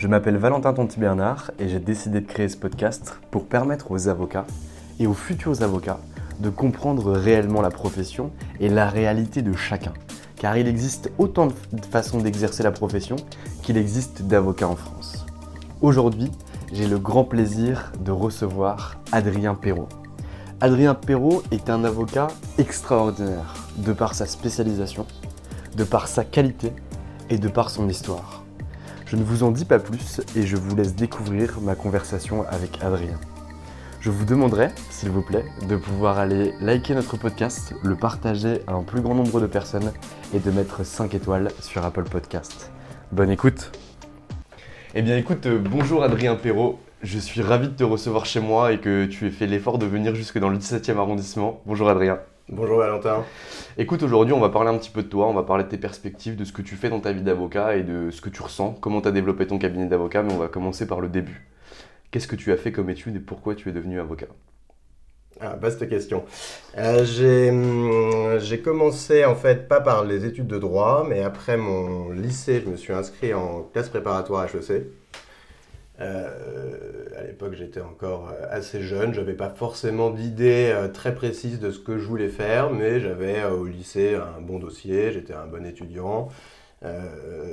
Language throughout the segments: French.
Je m'appelle Valentin Tonti-Bernard et j'ai décidé de créer ce podcast pour permettre aux avocats et aux futurs avocats de comprendre réellement la profession et la réalité de chacun. Car il existe autant de façons d'exercer la profession qu'il existe d'avocats en France. Aujourd'hui, j'ai le grand plaisir de recevoir Adrien Perrault. Adrien Perrault est un avocat extraordinaire de par sa spécialisation, de par sa qualité et de par son histoire. Je ne vous en dis pas plus et je vous laisse découvrir ma conversation avec Adrien. Je vous demanderai, s'il vous plaît, de pouvoir aller liker notre podcast, le partager à un plus grand nombre de personnes et de mettre 5 étoiles sur Apple Podcast. Bonne écoute Eh bien écoute, euh, bonjour Adrien Perrault, je suis ravi de te recevoir chez moi et que tu aies fait l'effort de venir jusque dans le 17e arrondissement. Bonjour Adrien. Bonjour Valentin. Écoute, aujourd'hui, on va parler un petit peu de toi, on va parler de tes perspectives, de ce que tu fais dans ta vie d'avocat et de ce que tu ressens, comment tu as développé ton cabinet d'avocat, mais on va commencer par le début. Qu'est-ce que tu as fait comme étude et pourquoi tu es devenu avocat? Ah, vaste question. Euh, j'ai, hum, j'ai commencé en fait pas par les études de droit, mais après mon lycée, je me suis inscrit en classe préparatoire HEC. Euh, à l'époque, j'étais encore euh, assez jeune, j'avais pas forcément d'idée euh, très précise de ce que je voulais faire, mais j'avais au lycée un bon dossier, j'étais un bon étudiant.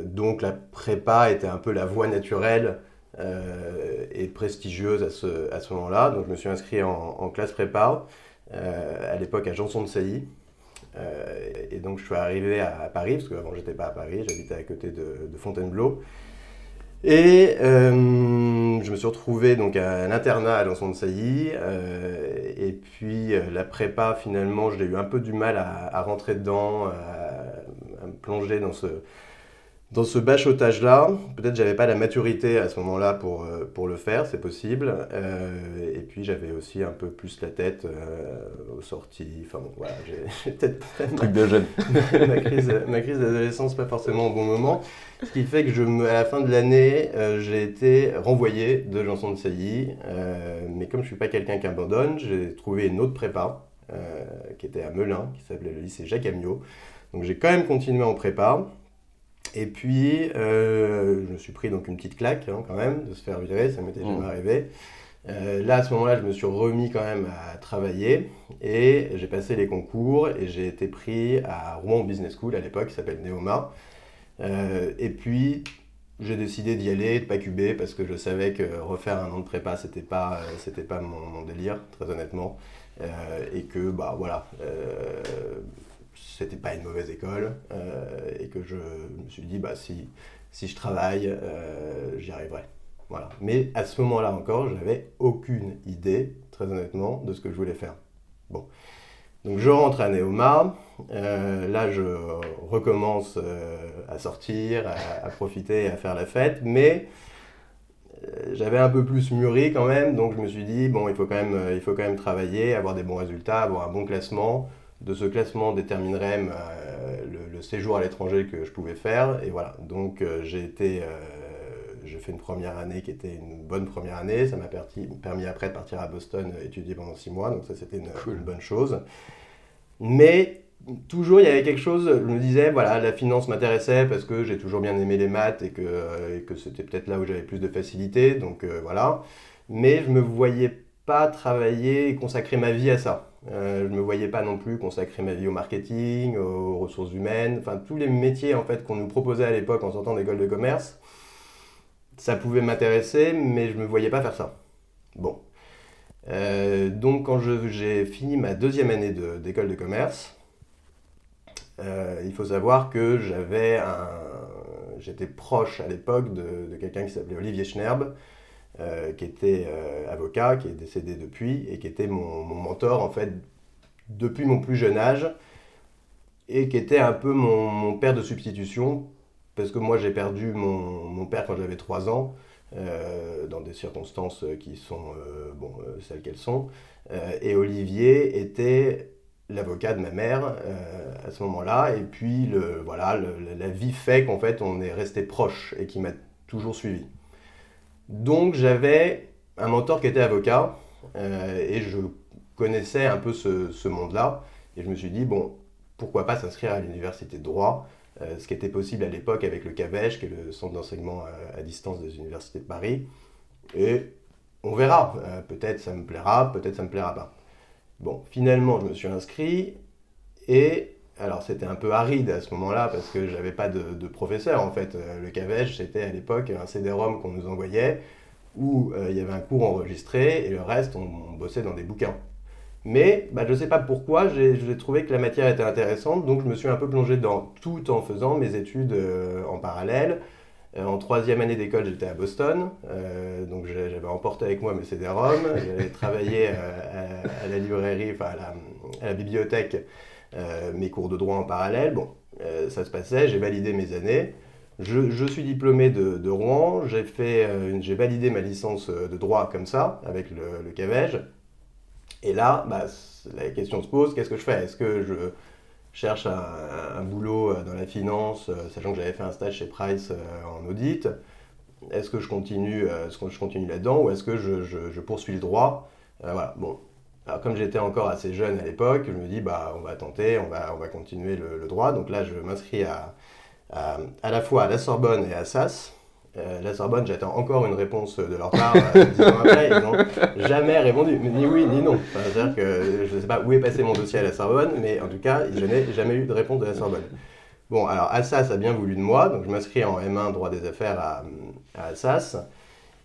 Donc la prépa était un peu la voie naturelle et prestigieuse à ce, moment-là. Donc je me suis inscrit en, classe prépa, à l'époque à Janson de Sailly. Et donc je suis arrivé à, Paris, parce qu'avant j'étais pas à Paris, j'habitais à côté de Fontainebleau. Et euh, je me suis retrouvé donc à l'internat à Janson de Sailly. et puis euh, la prépa, finalement, j'ai eu un peu du mal à, à rentrer dedans, à, à me plonger dans ce, dans ce bachotage-là. Peut-être j'avais pas la maturité à ce moment-là pour, euh, pour le faire, c'est possible. Euh, et puis j'avais aussi un peu plus la tête euh, aux sorties. Enfin bon, voilà, j'ai peut-être Truc de jeune. ma crise, ma crise d'adolescence pas forcément au bon moment. Ce qui fait que je à la fin de l'année, j'ai été renvoyé de Janson de Sailly. Mais comme je suis pas quelqu'un qui abandonne, j'ai trouvé une autre prépa qui était à Melun, qui s'appelait le lycée Jacques Amiot. Donc j'ai quand même continué en prépa. Et puis, euh, je me suis pris donc une petite claque hein, quand même de se faire virer, ça m'était jamais Mmh. arrivé. Euh, là, à ce moment-là, je me suis remis quand même à travailler et j'ai passé les concours et j'ai été pris à Rouen Business School à l'époque, qui s'appelle Neoma. Euh, et puis, j'ai décidé d'y aller, de pas cuber, parce que je savais que refaire un an de prépa, c'était pas, c'était pas mon, mon délire, très honnêtement. Et que, bah voilà, c'était pas une mauvaise école. euh, et que je me suis dit, bah si, si je travaille, euh, j'y arriverai. Voilà. Mais à ce moment-là encore, j'avais aucune idée, très honnêtement, de ce que je voulais faire. Bon. Donc je rentre à Neoma. Euh, là, je recommence à sortir, à, à profiter, à faire la fête. Mais j'avais un peu plus mûri quand même. Donc je me suis dit, bon, il faut quand même, il faut quand même travailler, avoir des bons résultats, avoir un bon classement. De ce classement déterminerait ma- le, le séjour à l'étranger que je pouvais faire. Et voilà. Donc euh, j'ai été, euh, j'ai fait une première année qui était une bonne première année. Ça m'a permis après de partir à Boston étudier pendant six mois, donc ça c'était une, bonne chose. Mais toujours il y avait quelque chose, je me disais, voilà, la finance m'intéressait parce que j'ai toujours bien aimé les maths et que, que c'était peut-être là où j'avais plus de facilité, donc voilà. Mais je me voyais pas travailler et consacrer ma vie à ça. Euh, je ne me voyais pas non plus consacrer ma vie au marketing, aux ressources humaines, enfin tous les métiers en fait qu'on nous proposait à l'époque en sortant d'école de commerce. Ça pouvait m'intéresser, mais je ne me voyais pas faire ça. Bon. Euh, donc quand j'ai fini ma deuxième année d'école de, commerce, euh, il faut savoir que j'avais un, j'étais proche à l'époque de, de quelqu'un qui s'appelait Olivier Schnerb, euh, qui était euh, avocat, qui est décédé depuis, et qui était mon, mentor en fait depuis mon plus jeune âge, et qui était un peu mon, père de substitution, parce que moi j'ai perdu mon, père quand j'avais 3 ans, euh, dans des circonstances qui sont bon, celles qu'elles sont, et Olivier était l'avocat de ma mère à ce moment-là, et puis voilà, la vie fait qu'en fait on est resté proche et qui m'a toujours suivi. Donc j'avais un mentor qui était avocat euh, et je connaissais un peu ce, monde-là. Et je me suis dit, bon, pourquoi pas s'inscrire à l'université de droit, euh, ce qui était possible à l'époque avec le CAVEJ, qui est le centre d'enseignement à, distance des universités de Paris. Et on verra, euh, peut-être ça me plaira, peut-être ça me plaira pas. Bon, finalement, je me suis inscrit et alors c'était un peu aride à ce moment-là parce que j'avais pas de, professeur en fait. Euh, le CAVEJ c'était à l'époque un CD-ROM qu'on nous envoyait où euh, il y avait un cours enregistré et le reste on, bossait dans des bouquins. Mais bah, je ne sais pas pourquoi, j'ai trouvé que la matière était intéressante, donc je me suis un peu plongé dans tout en faisant mes études euh, en parallèle. en troisième année d'école, j'étais à Boston, donc j'avais emporté avec moi mes CD-ROM, j'avais travaillé à, la librairie, enfin à la bibliothèque mes cours de droit en parallèle. Bon, euh, ça se passait, j'ai validé mes années. Je, suis diplômé de, Rouen, euh, j'ai validé ma licence de droit comme ça, avec le, le CAVEJ. Et là, bah, la question se pose, qu'est-ce que je fais? Est-ce que je cherche un, boulot dans la finance, sachant que j'avais fait un stage chez Price en audit? Est-ce que je continue, je continue là-dedans ou est-ce que je, je, poursuis le droit? Voilà, bon, comme j'étais encore assez jeune à l'époque, je me dis bah on va tenter, on va, on va continuer le, droit. Donc là je m'inscris à, la fois à la Sorbonne et à SAS. Euh, la Sorbonne, j'attends encore une réponse de leur part euh, après. Ils n'ont jamais répondu, ni oui ni non. C'est-à-dire que je ne sais pas où est passé mon dossier à la Sorbonne, mais en tout cas, je n'ai jamais eu de réponse de la Sorbonne. Bon, alors Assas a bien voulu de moi, donc je m'inscris en M1 droit des affaires à, Assas.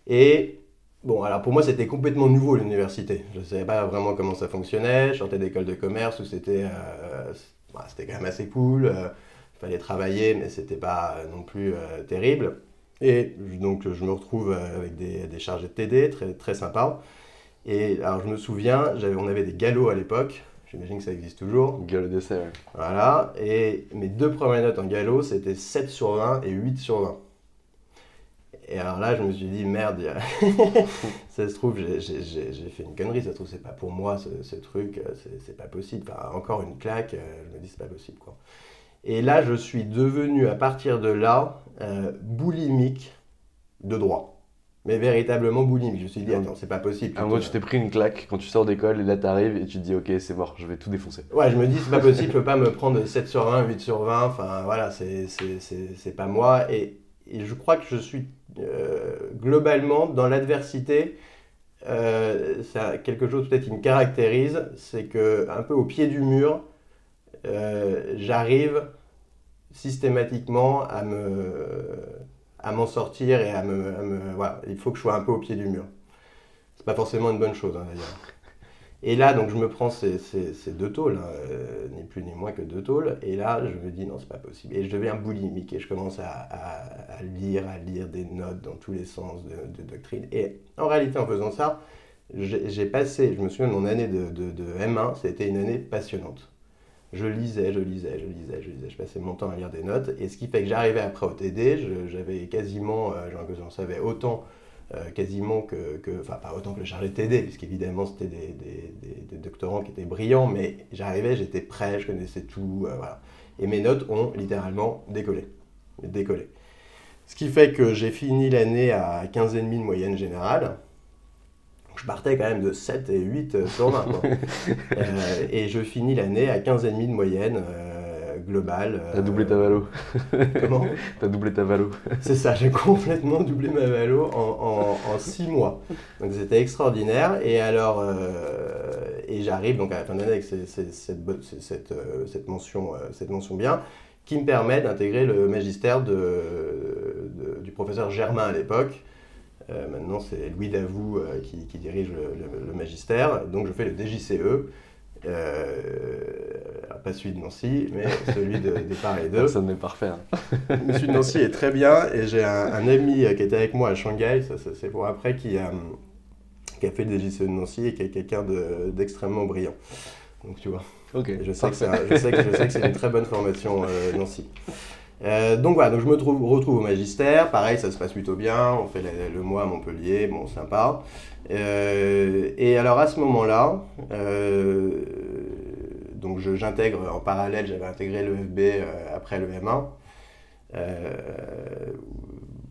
Et Bon, alors pour moi, c'était complètement nouveau l'université. Je ne savais pas vraiment comment ça fonctionnait. Je sortais d'école de commerce où c'était euh, bah, c'était quand même assez cool. Il euh, fallait travailler, mais c'était pas non plus euh, terrible. Et donc, je me retrouve avec des, des chargés de TD très, très sympas. Et alors, je me souviens, on avait des galops à l'époque. J'imagine que ça existe toujours. Galop d'essai, ouais. Voilà. Et mes deux premières notes en galop, c'était 7 sur 20 et 8 sur 20. Et alors là, je me suis dit, merde, ça se trouve, j'ai fait une connerie, ça se trouve, c'est pas pour moi ce, truc, euh, c'est pas possible. Enfin, encore une claque, euh, je me dis, c'est pas possible, quoi. Et là, je suis devenu, à partir de là, euh, boulimique de droit. Mais véritablement boulimique. Je me suis dit, attends, c'est pas possible. En gros, tu t'es pris une claque quand tu sors d'école et là, t'arrives et tu te dis, ok, c'est mort, je vais tout défoncer. Ouais, je me dis, c'est pas possible, je peux pas me prendre 7 sur 20, 8 sur 20, enfin voilà, c'est pas moi. Et, et je crois que je suis globalement, dans l'adversité, euh, quelque chose peut-être qui me caractérise, c'est que un peu au pied du mur, euh, j'arrive systématiquement à me à m'en sortir et à me, voilà, il faut que je sois un peu au pied du mur. C'est pas forcément une bonne chose hein, d'ailleurs. Et là, donc, je me prends ces, deux tôles, hein, euh, ni plus ni moins que deux tôles, et là, je me dis non, c'est pas possible. Et je deviens boulimique et je commence à, lire, à lire des notes dans tous les sens de, doctrine. Et en réalité, en faisant ça, j'ai passé, je me souviens mon année de, M1, c'était une année passionnante. Je lisais, je lisais, je lisais, je lisais, je passais mon temps à lire des notes, et ce qui fait que j'arrivais après au TD, j'avais quasiment, euh, j'en savais autant euh, quasiment que, enfin pas autant que le chargé de TD, puisqu'évidemment c'était des, doctorants qui étaient brillants, mais j'arrivais, j'étais prêt, je connaissais tout, euh, voilà. Et mes notes ont littéralement décollé, décollé. Ce qui fait que j'ai fini l'année à 15,5 de moyenne générale. Je partais quand même de 7 et 8 sur 20. et je finis l'année à 15,5 de moyenne global. T'as doublé ta valo. Comment T'as doublé ta valo. C'est ça, j'ai complètement doublé ma valo en, en, six mois. Donc c'était extraordinaire. Et alors, euh, et j'arrive donc à la fin de l'année avec cette, cette, euh, cette, mention, euh, cette mention bien, qui me permet d'intégrer le magistère de, du professeur Germain à l'époque. maintenant, c'est Louis Davout qui, qui, dirige le, le, magistère. Donc, je fais le DJCE. Euh, pas celui de Nancy, mais celui de, des et 2. Ça n'est parfait. Hein. celui de Nancy est très bien et j'ai un, ami qui était avec moi à Shanghai, ça, c'est pour après, qui a, qui a fait le DJCE de Nancy et qui est quelqu'un d'extrêmement brillant. Donc tu vois. Je sais, que je, sais que, c'est une très bonne formation euh, Nancy. Euh, donc voilà, donc je me trouve, retrouve au magistère. Pareil, ça se passe plutôt bien. On fait le, le mois à Montpellier, bon, sympa. Euh, et alors à ce moment-là, euh, donc j'intègre en parallèle, j'avais intégré le FB euh, après le M1,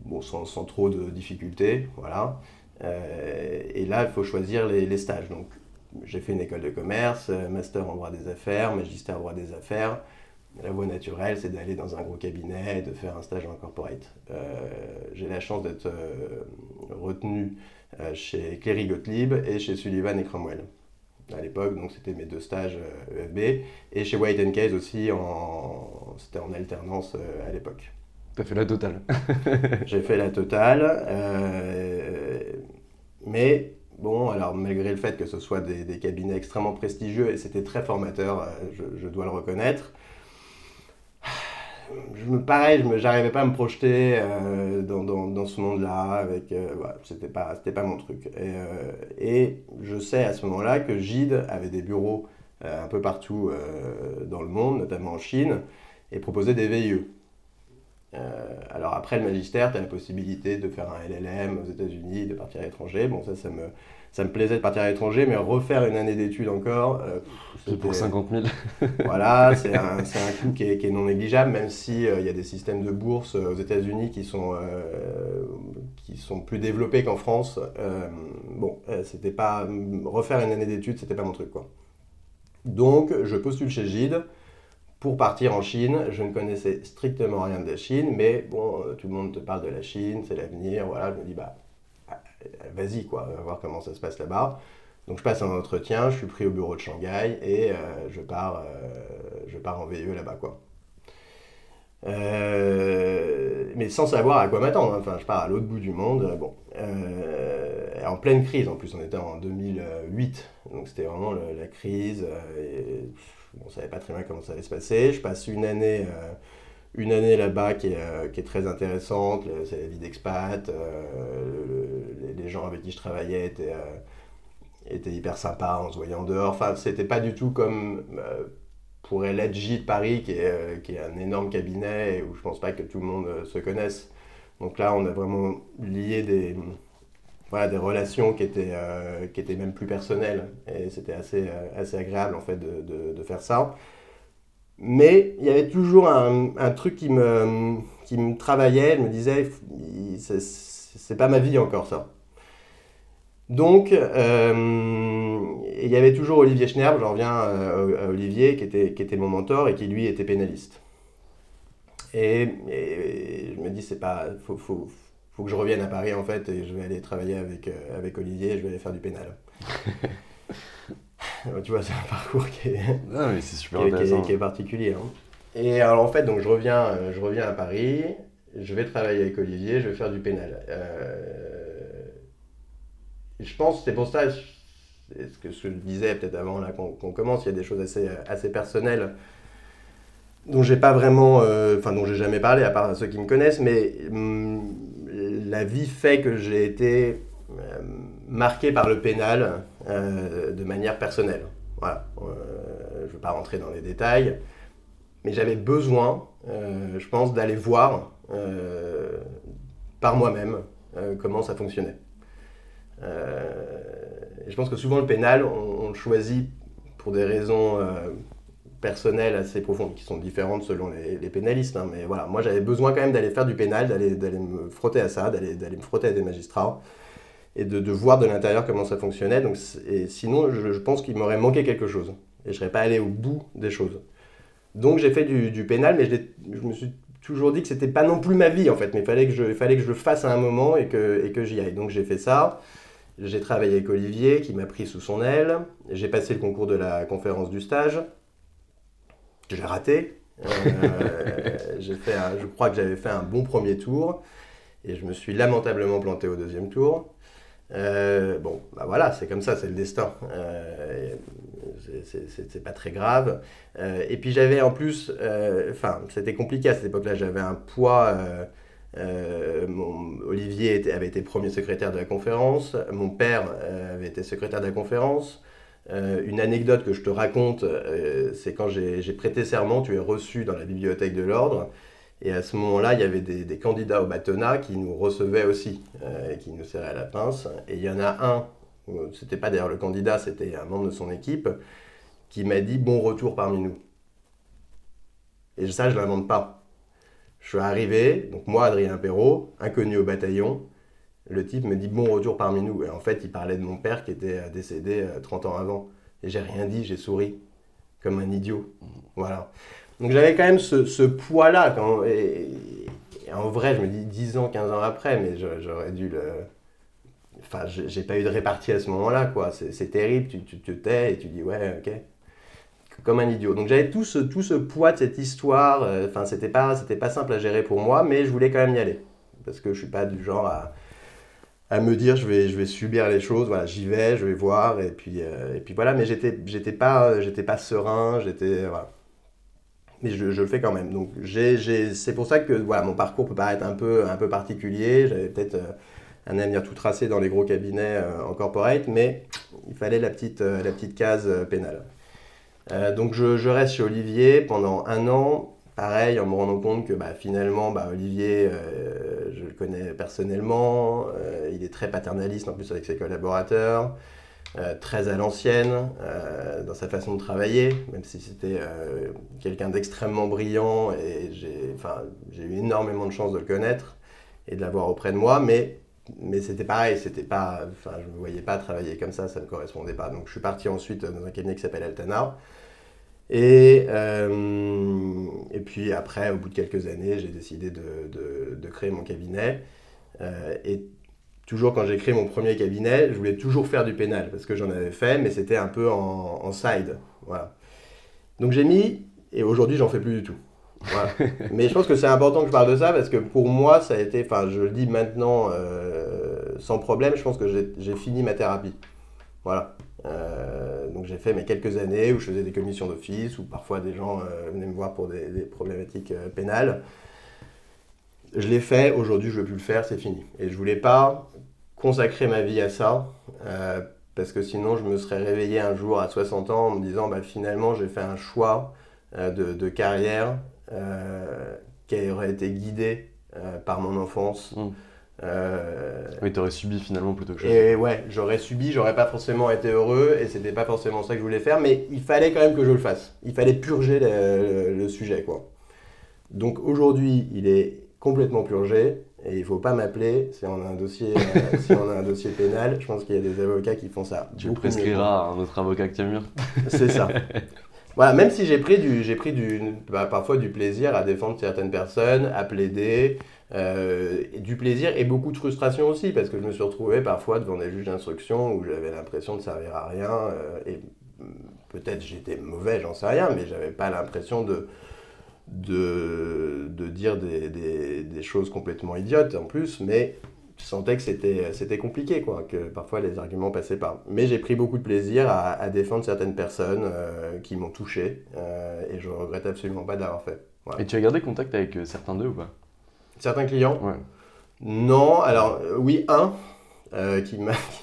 bon, sans, trop de difficultés, voilà. et là, il faut choisir les, stages. Donc j'ai fait une école de commerce, master en droit des affaires, magistère en droit des affaires. La voie naturelle, c'est d'aller dans un gros cabinet et de faire un stage en corporate. j'ai la chance d'être retenu chez Cléry Gottlieb et chez Sullivan et Cromwell. À l'époque, donc c'était mes deux stages EFB, euh, et chez White Case aussi, en... c'était en alternance euh, à l'époque. Tu as fait la totale. J'ai fait la totale, mais bon, alors malgré le fait que ce soit des, cabinets extrêmement prestigieux, et c'était très formateur, je, dois le reconnaître, je me, pareil, je n'arrivais pas à me projeter euh, dans, dans, dans, ce monde-là. Avec, euh, c'était pas, c'était pas mon truc. Et, euh, et, je sais à ce moment-là que Gide avait des bureaux un peu partout dans le monde, notamment en Chine, et proposait des VIE. alors après le magistère, tu as la possibilité de faire un LLM aux États-Unis, de partir à l'étranger. Bon, ça, ça me, ça me plaisait de partir à l'étranger, mais refaire une année d'études encore. Euh, c'est pour 50 000. voilà, c'est un, un, coût qui est, qui est, non négligeable, même s'il euh, y a des systèmes de bourse euh, aux États-Unis qui, sont qui sont plus développés qu'en France. bon, c'était pas. Refaire une année d'études, c'était pas mon truc, quoi. Donc, je postule chez Gide pour partir en Chine. Je ne connaissais strictement rien de la Chine, mais bon, tout le monde te parle de la Chine, c'est l'avenir. Voilà, je me dis, bah vas-y, quoi, va voir comment ça se passe là-bas. Donc je passe un entretien, je suis pris au bureau de Shanghai et euh, je, pars, euh, je pars en VE là-bas, quoi. Euh, mais sans savoir à quoi m'attendre. Hein. Enfin, je pars à l'autre bout du monde. Bon, en pleine crise. En plus, on était en 2008, donc c'était vraiment la crise. Et, on savait pas très bien comment ça allait se passer. Je passe une année une année là-bas qui, euh, qui, est très intéressante, c'est la vie d'expat, euh, les gens avec qui je travaillais étaient, euh, étaient, hyper sympas en se voyant dehors. Enfin, c'était pas du tout comme pourrait l'être J de Paris, qui est, qui est, un énorme cabinet où je pense pas que tout le monde se connaisse. Donc là, on a vraiment lié des, voilà, des relations qui étaient, qui étaient même plus personnelles. Et c'était assez, assez agréable en fait de, de faire ça. Mais il y avait toujours un, truc qui me, travaillait. Je me disais, c'est pas ma vie encore ça. Donc, euh, il y avait toujours Olivier Schnerb, j'en reviens à, Olivier, qui était, qui était mon mentor et qui lui était pénaliste. Et, je me dis, c'est pas, faut, faut, faut, que je revienne à Paris en fait, et je vais aller travailler avec, euh, avec Olivier, je vais aller faire du pénal. tu vois, c'est un parcours qui est, qui, est, particulier. Hein. Et alors en fait, donc je reviens, euh, je reviens à Paris, je vais travailler avec Olivier, je vais faire du pénal. Euh, je pense, c'est pour ça, ce que je disais peut-être avant qu'on commence, il y a des choses assez, assez personnelles dont j'ai pas vraiment, euh, enfin dont j'ai jamais parlé à part ceux qui me connaissent, mais hum, la vie fait que j'ai été marqué par le pénal euh, de manière personnelle. Voilà. Euh, je ne veux pas rentrer dans les détails, mais j'avais besoin, euh, je pense, d'aller voir par moi-même comment ça fonctionnait. je pense que souvent le pénal, on, le choisit pour des raisons personnelles assez profondes qui sont différentes selon les, pénalistes. Hein. mais voilà, moi j'avais besoin quand même d'aller faire du pénal, d'aller me frotter à ça, d'aller me frotter à des magistrats et de, voir de l'intérieur comment ça fonctionnait. Donc, et sinon, je, pense qu'il m'aurait manqué quelque chose et je serais pas allé au bout des choses. Donc j'ai fait du, pénal, mais je, je, me suis toujours dit que c'était pas non plus ma vie en fait, mais il fallait que je, fallait que je le fasse à un moment et que, et que j'y aille. Donc j'ai fait ça. J'ai travaillé avec Olivier qui m'a pris sous son aile. J'ai passé le concours de la conférence du stage. J'ai raté. Euh, fait je crois que j'avais fait un bon premier tour et je me suis lamentablement planté au deuxième tour. Euh, bon, bah voilà, c'est comme ça, c'est le destin. Euh, c'est pas très grave. Euh, et puis j'avais en plus, euh, enfin, c'était compliqué à cette époque-là, j'avais un poids. Mon, Olivier avait été premier secrétaire de la conférence, mon père avait été secrétaire de la conférence. une anecdote que je te raconte, c'est quand j'ai prêté serment, tu es reçu dans la bibliothèque de l'ordre. Et à ce moment-là, il y avait des, candidats au bâtonnat qui nous recevaient aussi, euh, qui nous serraient à la pince. Et il y en a un, c'était pas d'ailleurs le candidat, c'était un membre de son équipe, qui m'a dit bon retour parmi nous. Et ça, je ne l'invente pas. Je suis arrivé, donc moi, Adrien Perrault, inconnu au bataillon, le type me dit bon retour parmi nous. Et en fait, il parlait de mon père qui était décédé 30 euh, ans avant. Et j'ai rien dit, j'ai souri, comme un idiot. Voilà. Donc j'avais quand même ce, poids-là. En vrai, je me dis 10 ans, 15 ans après, mais j'aurais dû le. Enfin, j'ai pas eu de répartie à ce moment-là, quoi. C'est terrible, tu, te tais et tu dis, ouais, ok. Comme un idiot. Donc j'avais tout ce, poids de cette histoire. Euh, enfin, c'était pas, pas simple à gérer pour moi, mais je voulais quand même y aller. Parce que je suis pas du genre à, me dire je vais, subir les choses, voilà, j'y vais, je vais voir, et puis, euh, voilà, mais j'étais, j'étais pas, j'étais pas serein, j'étais, voilà mais je, le fais quand même. Donc c'est pour ça que voilà, mon parcours peut paraître un peu, un peu particulier. J'avais peut-être euh, un avenir tout tracé dans les gros cabinets euh, en corporate, mais il fallait la petite, euh, la petite case pénale. donc je, reste chez Olivier pendant un an. Pareil, en me rendant compte que bah, finalement, bah, Olivier, je le connais personnellement, il est très paternaliste en plus avec ses collaborateurs. Euh, très à l'ancienne euh, dans sa façon de travailler, même si c'était euh, quelqu'un d'extrêmement brillant et j'ai eu énormément de chance de le connaître et de l'avoir auprès de moi, mais, mais c'était pareil, c'était pas, je ne me voyais pas travailler comme ça, ça ne correspondait pas. Donc je suis parti ensuite dans un cabinet qui s'appelle Altana. Et, et puis après, au bout de quelques années, j'ai décidé de, de, de, créer mon cabinet. et toujours quand j'ai créé mon premier cabinet, je voulais toujours faire du pénal parce que j'en avais fait, mais c'était un peu en, side. Voilà. Donc j'ai mis, et aujourd'hui j'en fais plus du tout. Voilà. mais je pense que c'est important que je parle de ça parce que pour moi, ça a été, enfin je le dis maintenant euh, sans problème, je pense que j'ai fini ma thérapie. Voilà. Euh, donc j'ai fait mes quelques années où je faisais des commissions d'office, où parfois des gens euh, venaient me voir pour des, des problématiques pénales. Je l'ai fait, aujourd'hui je ne veux plus le faire, c'est fini. Et je voulais pas consacrer ma vie à ça, euh, parce que sinon je me serais réveillé un jour à 60 ans en me disant bah, finalement j'ai fait un choix euh, de, carrière euh, qui aurait été guidé par mon enfance. Mmh. oui, tu aurais subi finalement plutôt que Et ouais, j'aurais subi, j'aurais pas forcément été heureux et c'était pas forcément ça que je voulais faire, mais il fallait quand même que je le fasse. Il fallait purger le, le sujet quoi. Donc aujourd'hui, il est complètement purgé. Et il ne faut pas m'appeler si on a un dossier, euh, si on a un dossier pénal. Je pense qu'il y a des avocats qui font ça. Tu prescriras à un autre avocat que mieux. C'est ça. Voilà, même si j'ai pris, du, j'ai pris du, bah, parfois du plaisir à défendre certaines personnes, à plaider, euh, du plaisir et beaucoup de frustration aussi, parce que je me suis retrouvé parfois devant des juges d'instruction où j'avais l'impression de servir à rien, euh, et peut-être j'étais mauvais, j'en sais rien, mais j'avais pas l'impression de, de, de dire des, des, choses complètement idiotes en plus, mais je sentais que c'était compliqué, quoi, que parfois les arguments passaient pas. Mais j'ai pris beaucoup de plaisir à, à défendre certaines personnes euh, qui m'ont touché, euh, et je regrette absolument pas d'avoir fait. Et tu as gardé contact avec euh, certains d'eux ou pas? Certains clients? Ouais. Non, alors oui, un qui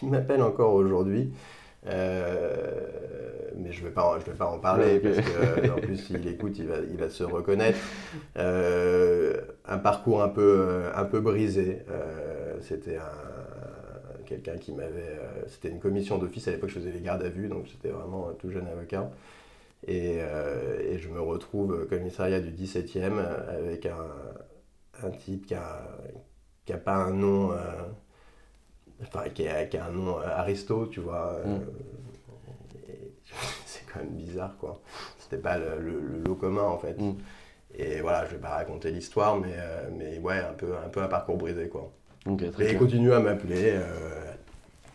m'appelle encore aujourd'hui. Euh, mais je ne vais, pas, je vais pas en parler parce qu'en plus, s'il écoute, il va, il va se reconnaître. Euh, un parcours un peu, un peu brisé. Euh, c'était quelqu'un qui m'avait. c'était une commission d'office à l'époque, je faisais les gardes à vue, donc c'était vraiment un tout jeune avocat. Et, et, je me retrouve commissariat du 17e avec un, un type qui a, qui a pas un nom, enfin qui a, qui a, un nom aristo, tu vois. Mm. c'est quand même bizarre, quoi. C'était pas le, le, lot commun, en fait. Mm. Et voilà, je vais pas raconter l'histoire, mais, mais ouais, un peu, un peu un parcours brisé, quoi. et il continue à m'appeler.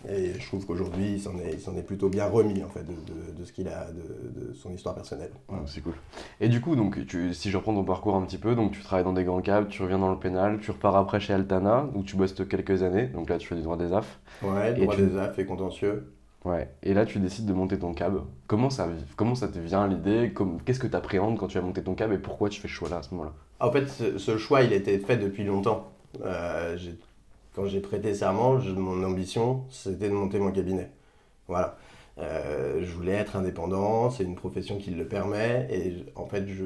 Et je trouve qu'aujourd'hui, il s'en est, est, plutôt bien remis en fait, de, de, ce qu'il a, de, de, son histoire personnelle. c'est cool. Et du coup, donc, tu, si je reprends ton parcours un petit peu, donc tu travailles dans des grands câbles, tu reviens dans le pénal, tu repars après chez Altana, où tu bosses quelques années, donc là tu fais du droit des AF. Ouais, droit des AF et contentieux. Ouais, et là tu décides de monter ton cab. Comment ça, comment ça te vient l'idée? Qu'est-ce que tu appréhendes quand tu as monté ton cab et pourquoi tu fais ce choix-là à ce moment-là? En fait, ce, choix, il était fait depuis longtemps. Euh, quand j'ai prêté serment, mon ambition, c'était de monter mon cabinet. Voilà. Euh, je voulais être indépendant, c'est une profession qui le permet, et en fait, je,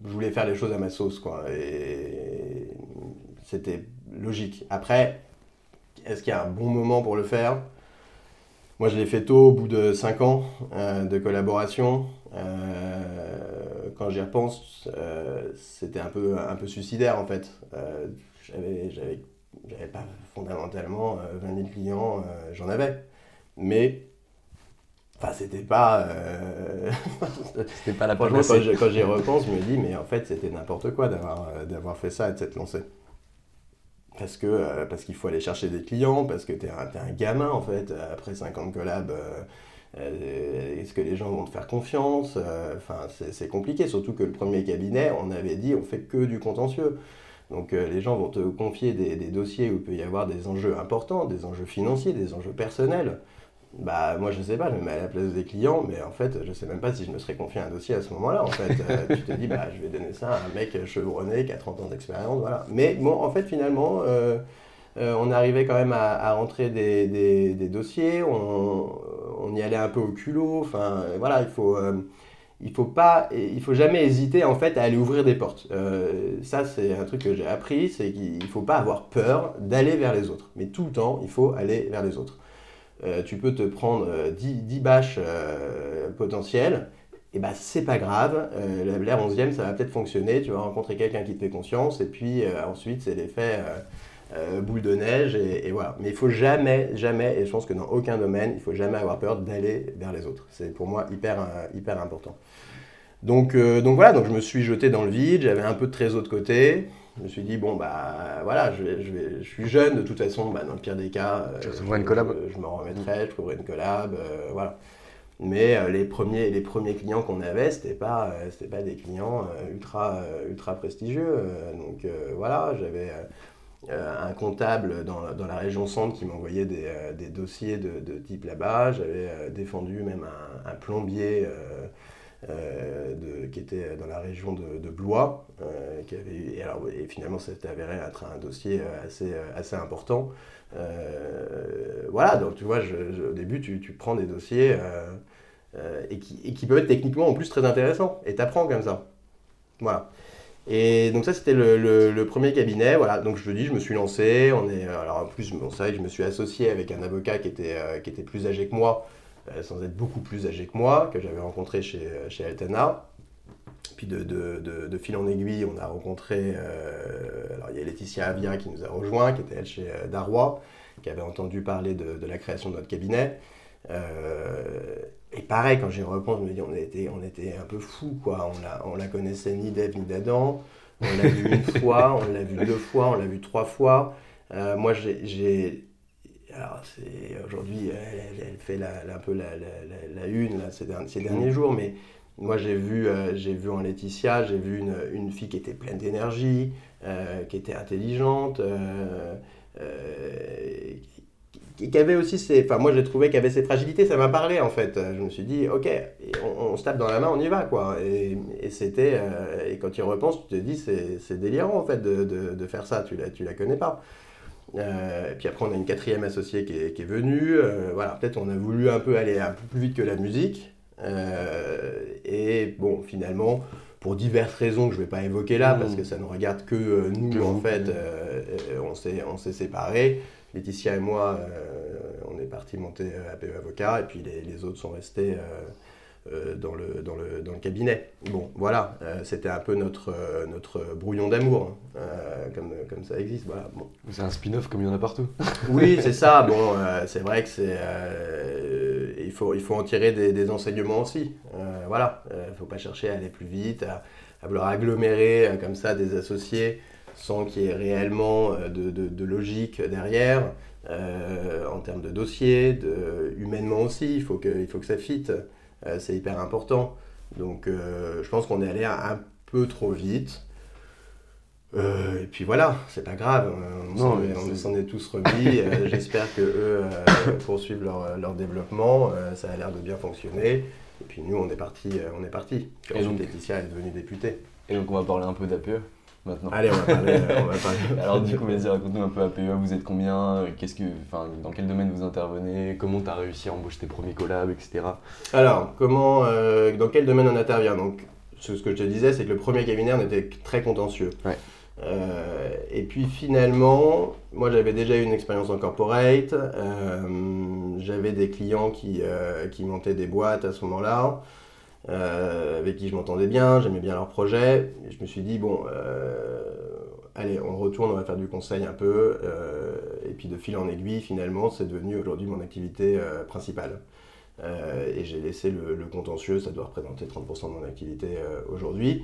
voulais faire les choses à ma sauce, quoi. Et c'était logique. Après, est-ce qu'il y a un bon moment pour le faire? Moi, je l'ai fait tôt, au bout de 5 ans euh, de collaboration. Euh, quand j'y repense, c'était un peu, un peu suicidaire, en fait. j'avais j'avais pas fondamentalement 20 euh, 000 clients, euh, j'en avais. Mais Enfin, c'était pas. Euh, c'était pas la Franchement, quand j'y repense, je me dis, mais en fait, c'était n'importe quoi d'avoir, d'avoir fait ça et de s'être lancé. Parce, que, parce qu'il faut aller chercher des clients, parce que tu es, un gamin, en fait, après 50 collabs. est-ce que les gens vont te faire confiance Enfin, c'est compliqué, surtout que le premier cabinet, on avait dit, on fait que du contentieux. Donc euh, les gens vont te confier des, dossiers où il peut y avoir des enjeux importants, des enjeux financiers, des enjeux personnels. Bah moi je sais pas, je me mets à la place des clients, mais en fait je sais même pas si je me serais confié un dossier à ce moment-là. En fait, euh, tu te dis bah je vais donner ça à un mec chevronné qui a 30 ans d'expérience, voilà. Mais bon en fait finalement euh, on arrivait quand même à, rentrer des, dossiers, on, on, y allait un peu au culot. Enfin voilà, il faut il faut pas, il faut jamais hésiter en fait à aller ouvrir des portes. Euh, ça c'est un truc que j'ai appris, c'est qu'il faut pas avoir peur d'aller vers les autres. Mais tout le temps, il faut aller vers les autres. Euh, tu peux te prendre 10, euh, 10 bâches potentielles, et bah c'est pas grave. L'air 11e, ça va peut-être fonctionner. Tu vas rencontrer quelqu'un qui te fait confiance, et puis ensuite c'est l'effet boule de neige, et, et, voilà. Mais il faut jamais, jamais, et je pense que dans aucun domaine, il faut jamais avoir peur d'aller vers les autres. C'est pour moi hyper, hyper important. Donc, euh, donc voilà, donc je me suis jeté dans le vide, j'avais un peu de trésor de côté. Je me suis dit, bon, bah voilà, je, je, suis jeune, de toute façon, bah, dans le pire des cas, euh, je, une collab. je, me remettrai, je trouverai une collab, euh, voilà. Mais les, premiers, les premiers clients qu'on avait, ce n'était pas, pas des clients ultra, ultra prestigieux. donc voilà, j'avais un comptable dans, la région centre qui m'envoyait des, des, dossiers de, type là-bas. J'avais défendu même un, plombier euh, qui était dans la région de, Blois, euh, et, finalement ça s'est avéré être un dossier euh, assez, important. voilà, donc tu vois, au début tu, tu, prends des dossiers et, qui, et, qui, peuvent être techniquement en plus très intéressants, et tu apprends comme ça. Voilà. Et donc ça c'était le, premier cabinet, voilà, donc je dis, je me suis lancé, on est, alors en plus, bon, c'est vrai que je me suis associé avec un avocat qui était, qui était plus âgé que moi, euh, sans être beaucoup plus âgé que moi, que j'avais rencontré chez, chez Altana. Puis de, fil en aiguille, on a rencontré, euh, alors il y a Laetitia Avia qui nous a rejoint, qui était elle chez euh, Darrois, qui avait entendu parler de, la création de notre cabinet. Et pareil, quand j'y repense, je me dis, on était, on était un peu fous, quoi. On la, on la connaissait ni d'Ève ni d'Adam. On l'a vu une fois, on l'a vu deux fois, on l'a vu trois fois. moi, j'ai alors aujourd'hui, elle, fait un peu la, une là, ces, derniers, jours, mais moi j'ai vu, euh, j'ai vu en Laetitia, j'ai vu une, fille qui était pleine d'énergie, euh, qui était intelligente, euh, qui, avait aussi ses, enfin moi j'ai trouvé qu'elle avait ses fragilités, ça m'a parlé en fait. Je me suis dit ok, on, se tape dans la main, on y va quoi. Et, c'était, et quand tu repenses, tu te dis c'est délirant en fait de, de faire ça, tu la, tu la connais pas. Euh, et puis après, on a une quatrième associée qui est, qui est venue. Euh, voilà, peut-être on a voulu un peu aller un peu plus vite que la musique. Euh, et bon, finalement, pour diverses raisons que je ne vais pas évoquer là, parce mmh. que ça ne regarde que nous, en fait, on s'est séparés. Laetitia et moi, on est partis monter APE Avocat, et puis les, les autres sont restés dans, le, dans, le, dans, le, cabinet. Bon, voilà, c'était un peu notre, notre brouillon d'amour, hein, comme, comme ça existe. Voilà, bon. C'est un spin-off comme il y en a partout. oui, c'est ça. Bon, c'est vrai que c'est. il, faut, il faut en tirer des, des enseignements aussi. voilà, il ne faut pas chercher à aller plus vite, à, à vouloir agglomérer comme ça des associés sans qu'il y ait réellement euh, de, logique derrière, euh, en termes de dossier, de, humainement aussi, il faut que, il faut que ça fitte, euh, c'est hyper important. Donc je pense qu'on est allé un, peu trop vite. et puis voilà, c'est pas grave, on s'en est, tous remis. J'espère que eux poursuivent leur, leur développement, ça a l'air de bien fonctionner. Et puis nous, on est parti, on est parti. Et donc, Laetitia est devenue députée. Et donc on va parler un peu d'APE maintenant. Allez, on va parler. on va parler. Alors du coup, vas-y, raconte-nous un peu APE, vous êtes combien qu'est-ce que, Dans quel domaine vous intervenez Comment tu as réussi à embaucher tes premiers collabs, etc. Alors, comment, euh, dans quel domaine on intervient? Donc, ce que je te disais, c'est que le premier cabinet, on était très contentieux. Ouais. Euh, et puis finalement, moi j'avais déjà eu une expérience en corporate, euh, j'avais des clients qui, qui montaient des boîtes à ce moment-là. Euh, avec qui je m'entendais bien, j'aimais bien leur projet. je me suis dit, bon, euh, allez, on retourne, on va faire du conseil un peu. Euh, et puis de fil en aiguille, finalement, c'est devenu aujourd'hui mon activité principale. et j'ai laissé le, contentieux, ça doit représenter 30% de mon activité aujourd'hui.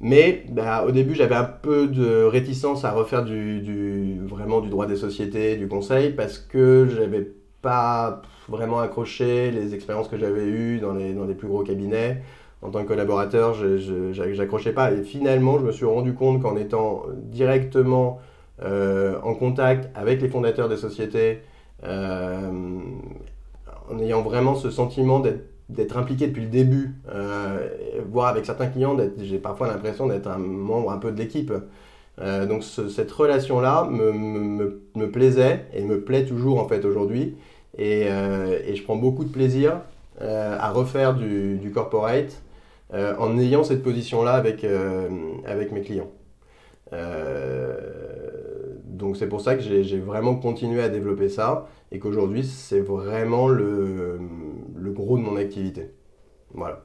Mais bah, au début, j'avais un peu de réticence à refaire du, vraiment du droit des sociétés, du conseil, parce que j'avais pas vraiment accroché les expériences que j'avais eues dans les, dans les plus gros cabinets. En tant que collaborateur, je n'accrochais pas. Et finalement, je me suis rendu compte qu'en étant directement euh, en contact avec les fondateurs des sociétés, euh, en ayant vraiment ce sentiment d'être impliqué depuis le début, euh, voire avec certains clients, j'ai parfois l'impression d'être un membre un peu de l'équipe. donc cette relation-là me, me, me, plaisait et me plaît toujours en fait aujourd'hui. Euh, et, je prends beaucoup de plaisir euh, à refaire du, corporate euh, en ayant cette position-là avec, avec mes clients. donc c'est pour ça que j'ai vraiment continué à développer ça et qu'aujourd'hui c'est vraiment le, le, gros de mon activité. Voilà.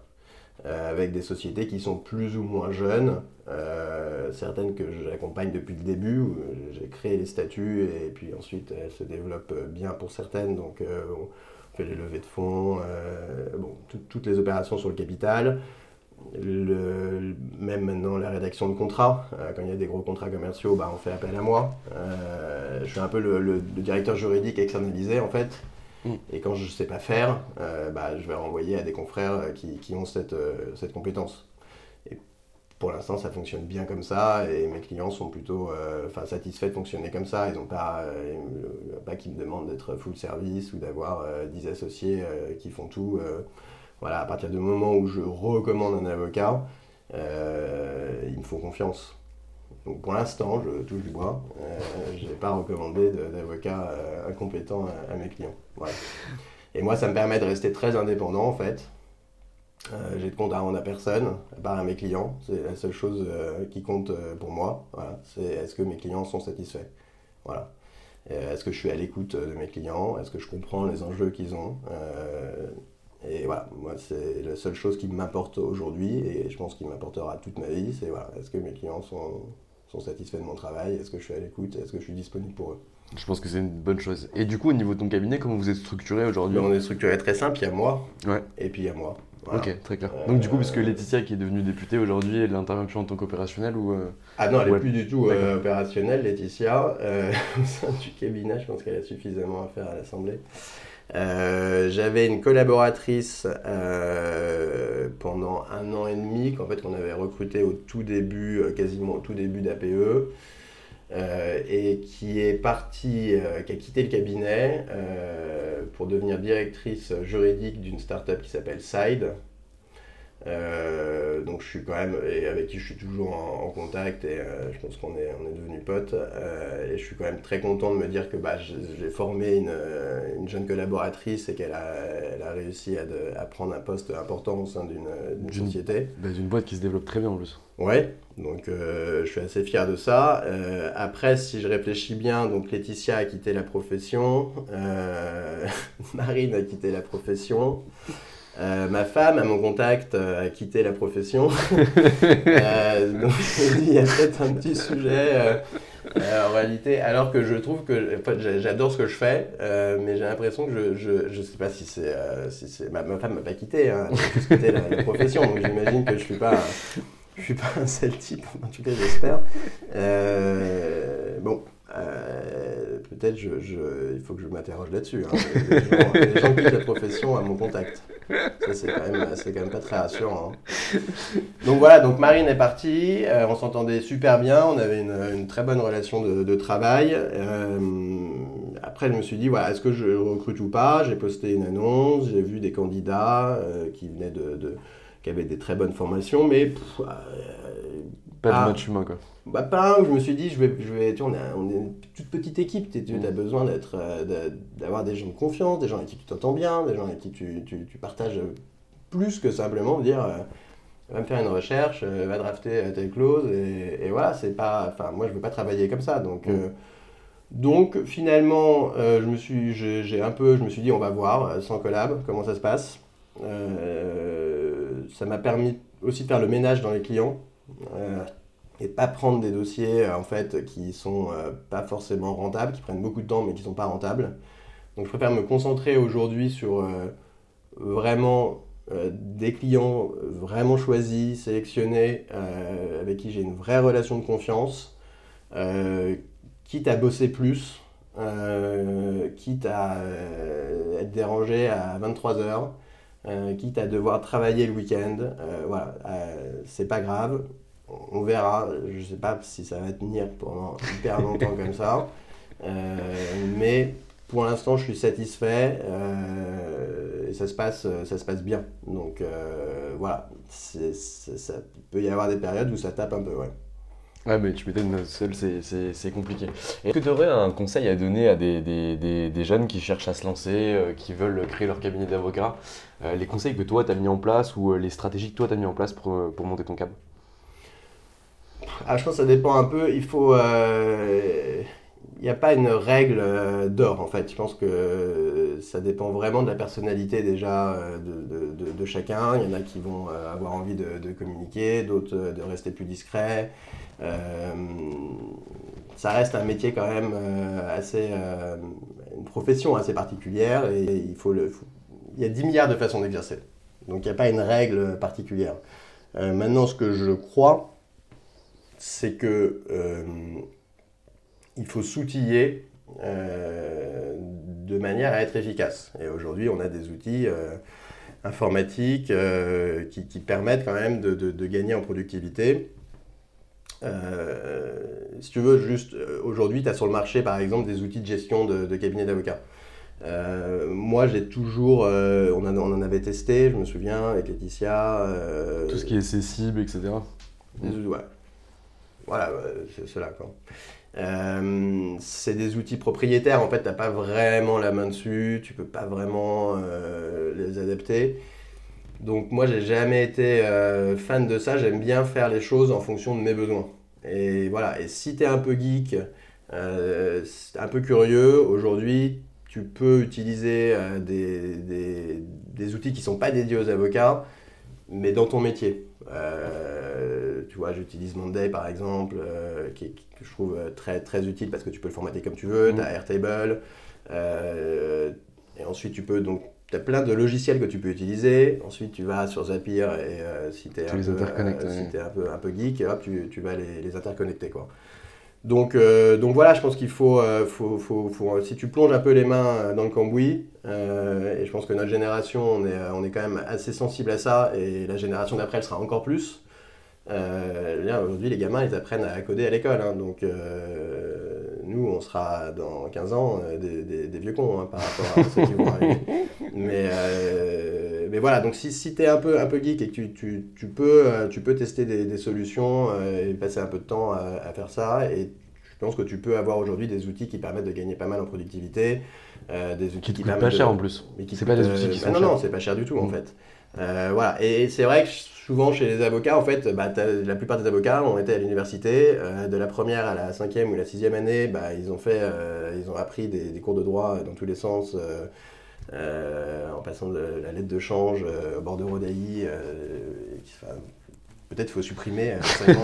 avec des sociétés qui sont plus ou moins jeunes, euh, certaines que j'accompagne depuis le début, où j'ai créé les statuts et puis ensuite elles se développent bien pour certaines. Donc euh, on fait les levées de fonds, euh, bon, toutes les opérations sur le capital. Le, même maintenant la rédaction de contrats, quand il y a des gros contrats commerciaux, bah, on fait appel à moi. je suis un peu le, directeur juridique externalisé en fait. Mm. Et quand je ne sais pas faire, bah, je vais renvoyer à des confrères qui, qui ont cette, cette compétence pour l'instant, ça fonctionne bien comme ça et mes clients sont plutôt euh, satisfaits de fonctionner comme ça. Ils n'ont pas, euh, pas qu'ils me demandent d'être full service ou d'avoir 10 euh, associés qui font tout. voilà, à partir du moment où je recommande un avocat, ils me font confiance. Donc pour l'instant, je touche du bois. je n'ai pas recommandé d'avocat incompétent à, mes clients. Et moi, ça me permet de rester très indépendant en fait. Euh, j'ai de compte à rendre à personne, à part à mes clients. C'est la seule chose euh, qui compte euh, pour moi. Voilà. C'est est-ce que mes clients sont satisfaits? Voilà. est-ce que je suis à l'écoute de mes clients? Est-ce que je comprends les enjeux qu'ils ont? Et voilà, moi, c'est la seule chose qui m'importe aujourd'hui et je pense qu'il m'apportera toute ma vie. C'est voilà, est-ce que mes clients sont, sont satisfaits de mon travail? Est-ce que je suis à l'écoute? Est-ce que je suis disponible pour eux? Je pense que c'est une bonne chose. Et du coup, au niveau de ton cabinet, comment vous êtes structuré aujourd'hui? On est structuré très simple, il y a moi. Ouais. Et puis il y a moi. Ok, très clair. Donc du coup, puisque Laetitia qui est devenue députée aujourd'hui, elle intervient plus en tant qu'opérationnelle ou euh, Ah non, elle n'est plus du tout euh, opérationnelle, Laetitia. Euh, au sein du cabinet, je pense qu'elle a suffisamment à faire à l'Assemblée. J'avais une collaboratrice pendant un an et demi qu'en fait qu'on avait recruté au tout début, quasiment au tout début d'APE. Et qui est partie, qui a quitté le cabinet pour devenir directrice juridique d'une start-up qui s'appelle Side. Euh, donc je suis quand même, et avec qui je suis toujours en, contact et euh, je pense qu'on est, on est devenus potes. Euh, et je suis quand même très content de me dire que bah, j'ai formé une, une, jeune collaboratrice et qu'elle a, elle a réussi à, à, prendre un poste important au sein d'une société. Bah, d'une boîte qui se développe très bien en plus. Ouais, donc je suis assez fier de ça. après, si je réfléchis bien, donc Laetitia a quitté la profession, Marine a quitté la profession. Ma femme, à mon contact, a quitté la profession. donc il y a peut-être un petit sujet en réalité, alors que je trouve que j'adore ce que je fais, mais j'ai l'impression que je, je, sais pas si c'est, si ma, ma, femme m'a pas quitté, hein, quitté la, la, profession, donc j'imagine que je suis pas je suis pas un seul type, en tout cas j'espère. Euh, bon, euh, peut-être je, il faut que je m'interroge là-dessus. Hein. Les, gens, quittent la profession à mon contact. Ça c'est quand, quand même pas très rassurant. Hein. Donc voilà, donc Marine est partie, euh, on s'entendait super bien, on avait une, très bonne relation de, travail. après je me suis dit, voilà, est-ce que je recrute ou pas? J'ai posté une annonce, j'ai vu des candidats qui venaient de qui avait des très bonnes formations, mais. Euh, pas de match humain, quoi. Bah, pas un où je me suis dit, je vais, je vais, tu on, est une toute petite équipe, tu as mm. besoin d'être, euh, d'avoir des gens de confiance, des gens avec qui tu t'entends bien, des gens avec qui tu, tu, tu partages plus que simplement dire euh, va me faire une recherche, va drafter telle clause, et, et voilà, c'est pas. Enfin, moi, je veux pas travailler comme ça, donc. Mm. donc finalement, je me suis, j'ai un peu, je me suis dit, on va voir sans collab comment ça se passe. Euh, ça m'a permis aussi de faire le ménage dans les clients euh, et pas prendre des dossiers en fait qui sont euh, pas forcément rentables, qui prennent beaucoup de temps mais qui sont pas rentables. Donc je préfère me concentrer aujourd'hui sur vraiment des clients vraiment choisis, sélectionnés, avec qui j'ai une vraie relation de confiance, quitte à bosser plus, quitte à être dérangé à 23 heures, euh, quitte à devoir travailler le week-end. Euh, voilà, euh, c'est pas grave. On verra. Je sais pas si ça va tenir pendant hyper longtemps comme ça. mais pour l'instant, je suis satisfait et ça se passe, ça se passe bien. Donc voilà, ça peut y avoir des périodes où ça tape un peu, ouais. Ouais, mais tu m'étonnes, seul, c'est compliqué. Est-ce que tu aurais un conseil à donner à des, des, des, jeunes qui cherchent à se lancer, euh, qui veulent créer leur cabinet d'avocat euh, Les conseils que toi, tu as mis en place ou euh, les stratégies que toi, tu as mis en place pour, pour monter ton cab? Ah, Je pense que ça dépend un peu. Il faut. Il n'y a pas une règle d'or, en fait. Je pense que ça dépend vraiment de la personnalité déjà de, chacun. Il y en a qui vont avoir envie de, communiquer, d'autres de rester plus discrets. Euh, ça reste un métier quand même euh, assez, euh, une profession assez particulière et il faut le, il y a 10 milliards de façons d'exercer. Donc il n'y a pas une règle particulière. maintenant, ce que je crois, c'est que il faut s'outiller de manière à être efficace. Et aujourd'hui, on a des outils informatiques qui, permettent quand même de, de gagner en productivité. Euh, si tu veux, juste euh, aujourd'hui, tu as sur le marché par exemple des outils de gestion de, de cabinet d'avocats. Euh, moi, j'ai toujours, on, on, en avait testé, je me souviens, avec Laetitia. Tout ce qui est accessible, etc. ouais. Voilà, c'est cela. c'est des outils propriétaires, en fait, tu n'as pas vraiment la main dessus, tu peux pas vraiment les adapter. Donc moi, j'ai jamais été euh, fan de ça. J'aime bien faire les choses en fonction de mes besoins. Et voilà. Et si tu es un peu geek, euh, un peu curieux, aujourd'hui, tu peux utiliser euh, des, outils qui ne sont pas dédiés aux avocats, mais dans ton métier. Tu vois, j'utilise Monday par exemple, qui, que je trouve très, très utile parce que tu peux le formater comme tu veux. Tu as Airtable. et ensuite, tu peux donc tu as plein de logiciels que tu peux utiliser. Ensuite, tu vas sur Zapier et euh, si tu es, un, peu, un, peu, geek, hop, tu, tu vas les, les, interconnecter. Quoi. Donc, euh, donc voilà, je pense qu'il faut, euh, faut, faut, faut, si tu plonges un peu les mains dans le cambouis, et je pense que notre génération, on est, on est quand même assez sensible à ça, et la génération d'après, elle sera encore plus. Aujourd'hui, les gamins, ils apprennent à coder à l'école. Hein, donc, nous, on sera dans 15 ans euh, des, vieux cons hein, par rapport à ceux qui vont arriver. Mais, euh, mais voilà, donc si, si tu es un peu, un peu geek et que tu, tu, tu peux, euh, tu peux tester des, solutions et passer un peu de temps à, faire ça, et je pense que tu peux avoir aujourd'hui des outils qui permettent de gagner pas mal en productivité. des outils qui, qui coûtent pas cher en plus. C'est pas des outils qui sont Non, non, c'est pas cher du tout en mm. fait. voilà, et c'est vrai que souvent chez les avocats, en fait, bah, la plupart des avocats ont été à l'université. Euh, de la première à la cinquième ou la sixième année, bah, ils, ont fait, euh, ils ont appris des, cours de droit dans tous les sens. en passant de la lettre de change au bord de Rodaï. Peut-être qu'il faut supprimer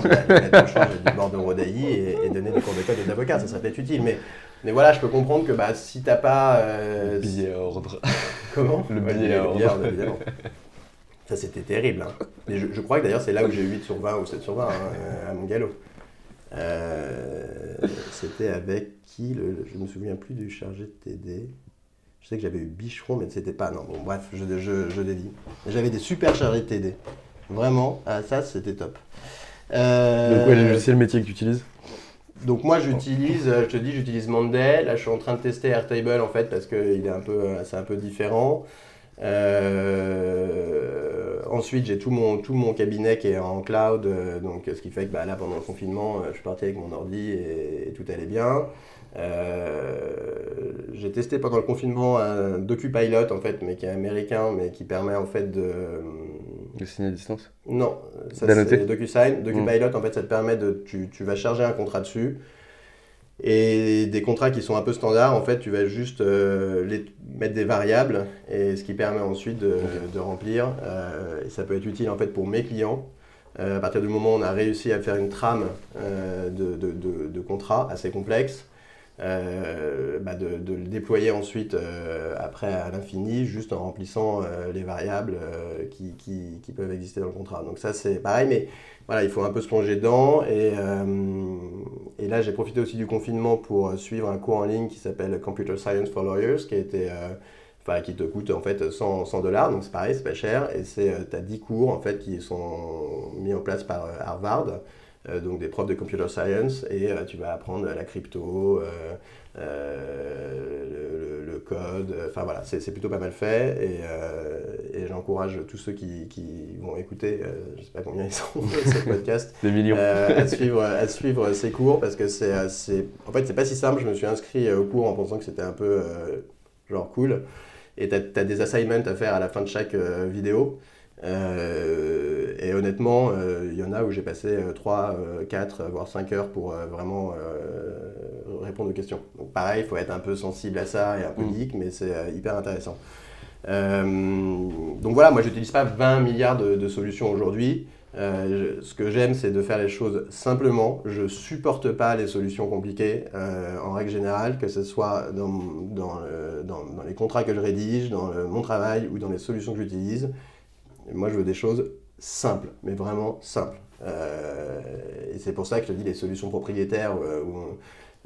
la, lettre de change du bord de Rodaï et, donner des cours de code aux avocats, ça serait peut-être utile. Mais, mais voilà, je peux comprendre que bah, si t'as pas. le billet à ordre. Comment? Le billet à ordre. évidemment. Ça, c'était terrible. Hein. Mais je, crois que d'ailleurs, c'est là où j'ai eu 8 sur 20 ou 7 sur 20 hein, à mon galop. Euh, c'était avec qui le, Je ne me souviens plus du chargé de TD. Je sais que j'avais eu Bicheron, mais c'était pas. Non, bon, bref, je, je. J'avais des super chargés de TD. Vraiment, ah, ça, c'était top. Euh, Donc, ouais, le métier que tu utilises? Donc moi j'utilise, je te dis j'utilise Monday, là je suis en train de tester Airtable en fait parce que est un peu, c'est un peu différent. Euh, ensuite, j'ai tout mon, tout mon cabinet qui est en cloud, euh, donc ce qui fait que bah, là, pendant le confinement, euh, je suis parti avec mon ordi et, tout allait bien. j'ai testé pendant le confinement un DocuPilot, en fait, mais qui est américain, mais qui permet en fait de... De signer à distance? Non, ça c'est DocuSign. DocuPilot, mm. en fait, ça te permet de... Tu, tu vas charger un contrat dessus. Et des contrats qui sont un peu standards, en fait, tu vas juste euh, les, mettre des variables, et ce qui permet ensuite de, remplir. Euh, et ça peut être utile en fait pour mes clients. Euh, à partir du moment où on a réussi à faire une trame de, de, contrats assez complexe, bah de, le déployer ensuite après à l'infini, juste en remplissant les variables qui, qui, peuvent exister dans le contrat. Donc ça c'est pareil, mais voilà, il faut un peu se plonger dedans. Et, euh, et là, j'ai profité aussi du confinement pour suivre un cours en ligne qui s'appelle Computer Science for Lawyers, qui euh, Enfin, qui te coûte en fait 100 dollars, donc c'est pareil, c'est pas cher, et c'est, tu as 10 cours en fait qui sont mis en place par euh, Harvard, donc des profs de computer science, et tu vas apprendre la crypto, le, le, code, enfin voilà, c'est plutôt pas mal fait, et, et j'encourage tous ceux qui, qui, vont écouter, je sais pas combien ils sont ce podcast, Des millions. à, suivre, à suivre ces cours, parce que c'est, en fait c'est pas si simple, je me suis inscrit au cours en pensant que c'était un peu genre cool et tu as, des assignments à faire à la fin de chaque euh, vidéo. Euh, et honnêtement, euh, il y en a où j'ai passé 3, 4, voire 5 heures pour vraiment répondre aux questions. Donc pareil, il faut être un peu sensible à ça et un peu mm. geek, mais c'est hyper intéressant. donc voilà, moi j'utilise pas 20 milliards de solutions aujourd'hui. Euh, ce que j'aime, c'est de faire les choses simplement. Je supporte pas les solutions compliquées euh, en règle générale, que ce soit dans, dans, dans, les contrats que je rédige, dans mon travail ou dans les solutions que j'utilise. Moi, je veux des choses simples, mais vraiment simples. Euh, et c'est pour ça que je te dis les solutions propriétaires où,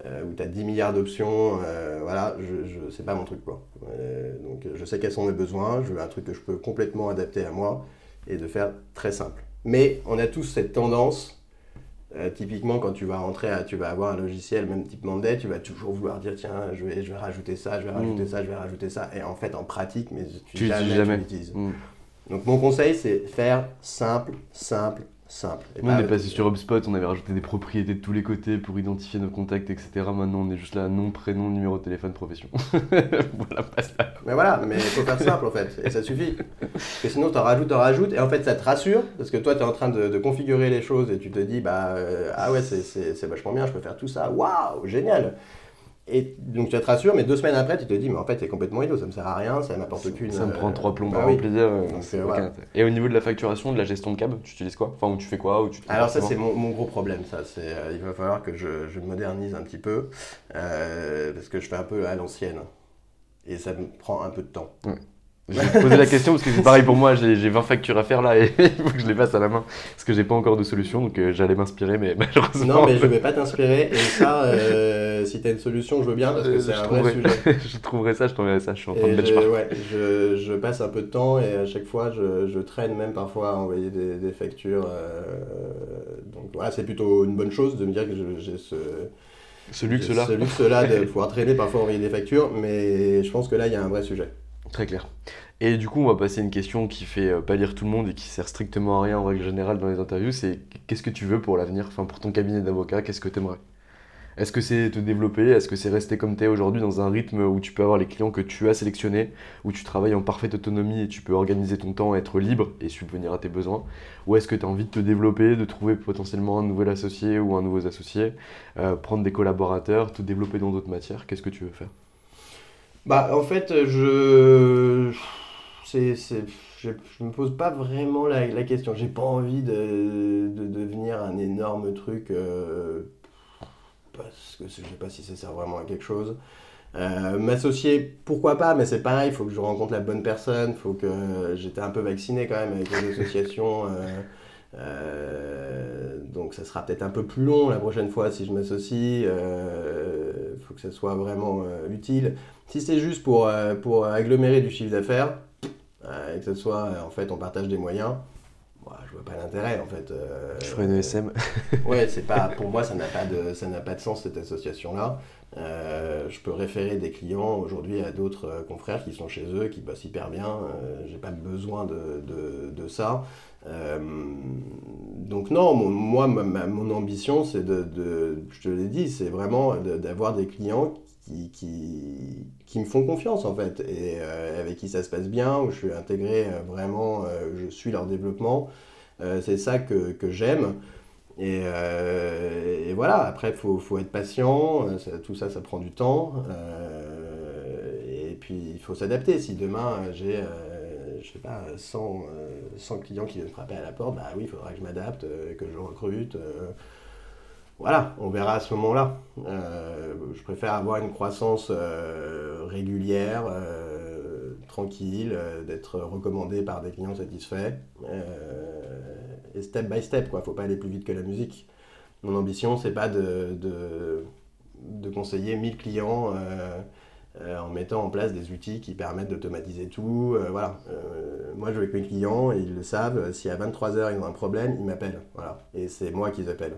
où tu as 10 milliards d'options, voilà, je, je, c'est pas mon truc. Quoi. donc, je sais quels sont mes besoins, je veux un truc que je peux complètement adapter à moi et de faire très simple. Mais on a tous cette tendance, euh, typiquement quand tu vas rentrer, tu vas avoir un logiciel, même type Monday, tu vas toujours vouloir dire tiens, je vais, je vais rajouter ça, je vais rajouter mm. ça, je vais rajouter ça. Et en fait, en pratique, mais tu, tu jamais, jamais. l'utilises. Mm. Donc mon conseil, c'est faire simple, simple, simple. on est passé sur HubSpot, on avait rajouté des propriétés de tous les côtés pour identifier nos contacts, etc. Maintenant, on est juste là, nom, prénom, numéro de téléphone, profession. voilà, ça. Mais voilà, mais il faut faire simple en fait, et ça suffit. Parce que sinon, tu en rajoutes, en rajoutes, et en fait, ça te rassure, parce que toi, tu es en train de, configurer les choses et tu te dis, bah, euh, ah ouais, c'est vachement bien, je peux faire tout ça, waouh, génial. Et donc tu te rassures, mais deux semaines après, tu te dis, mais en fait, c'est complètement idiot, ça me sert à rien, ça m'apporte aucune. Ça me prend trois plombs bah, plaisir. Euh, et au niveau de la facturation, de la gestion de câble, tu utilises quoi? Enfin, tu fais quoi? Tu Alors, ça, c'est mon, gros problème, ça. C'est, euh, il va falloir que je, je modernise un petit peu, euh, parce que je fais un peu à l'ancienne. Et ça me prend un peu de temps. Je vais te poser la question parce que c'est pareil pour moi, j'ai 20 factures à faire là et il faut que je les passe à la main parce que j'ai pas encore de solution donc euh, j'allais m'inspirer mais malheureusement. Non, mais je vais pas t'inspirer et ça, euh, si tu as une solution, je veux bien parce que c'est un vrai sujet. je trouverai ça, je t'enverrai ça, je suis en train de benchmark. Ouais, je, je, passe un peu de temps et à chaque fois je, je traîne même parfois à envoyer des, des factures. Euh, donc voilà, c'est plutôt une bonne chose de me dire que j'ai ce. Ce luxe-là. Ce luxe-là de pouvoir traîner parfois envoyer des factures, mais je pense que là il y a un vrai sujet. Très clair. Et du coup, on va passer à une question qui fait euh, pas lire tout le monde et qui sert strictement à rien en règle générale dans les interviews. C'est qu'est-ce que tu veux pour l'avenir? Enfin, pour ton cabinet d'avocat, qu'est-ce que tu aimerais Est-ce que c'est te développer? Est-ce que c'est rester comme tu es aujourd'hui dans un rythme où tu peux avoir les clients que tu as sélectionnés, où tu travailles en parfaite autonomie et tu peux organiser ton temps, être libre et subvenir à tes besoins? Ou est-ce que tu as envie de te développer, de trouver potentiellement un nouvel associé ou un nouveau associé, euh, prendre des collaborateurs, te développer dans d'autres matières? Qu'est-ce que tu veux faire? Bah, en fait, je. C'est, Je, me pose pas vraiment la, la question. J'ai pas envie de, de, devenir un énorme truc. Euh, parce que je sais pas si ça sert vraiment à quelque chose. Euh, m'associer, pourquoi pas, mais c'est pareil, il faut que je rencontre la bonne personne, faut que j'étais un peu vacciné quand même avec les associations. Euh, donc ça sera peut-être un peu plus long la prochaine fois si je m'associe. Il faut que ça soit vraiment utile. Si c'est juste pour, pour agglomérer du chiffre d'affaires, et que ce soit en fait on partage des moyens, moi, je vois pas l'intérêt en fait. je ferai une ESM. ouais, c'est pas pour moi ça n'a pas de ça pas de sens cette association là. je peux référer des clients aujourd'hui à d'autres confrères qui sont chez eux, qui bossent hyper bien. J'ai pas besoin de, de, de ça. Euh, donc non, moi, mon ambition, c'est de, je te l'ai dit, c'est vraiment d'avoir des clients qui, qui, me font confiance en fait, et euh, avec qui ça se passe bien, où je suis intégré euh, vraiment, je suis leur développement. c'est ça que, que j'aime. Et, voilà, après, il faut, faut, être patient, tout ça, ça prend du temps. et puis, il faut s'adapter. Si demain, j'ai je sais pas, 100, 100, euh, clients qui viennent frapper à la porte, bah oui, il faudra que je m'adapte, euh, que je recrute. Euh, voilà, on verra à ce moment-là. je préfère avoir une croissance régulière, tranquille, d'être recommandé par des clients satisfaits. et step by step, quoi. Faut pas aller plus vite que la musique. Mon ambition, c'est pas de, conseiller 1000 clients euh, en mettant en place des outils qui permettent d'automatiser tout. Euh, voilà. Euh, moi, je vais avec mes clients et ils le savent. Si à 23h ils ont un problème, ils m'appellent. Voilà. Et c'est moi qui les appelle.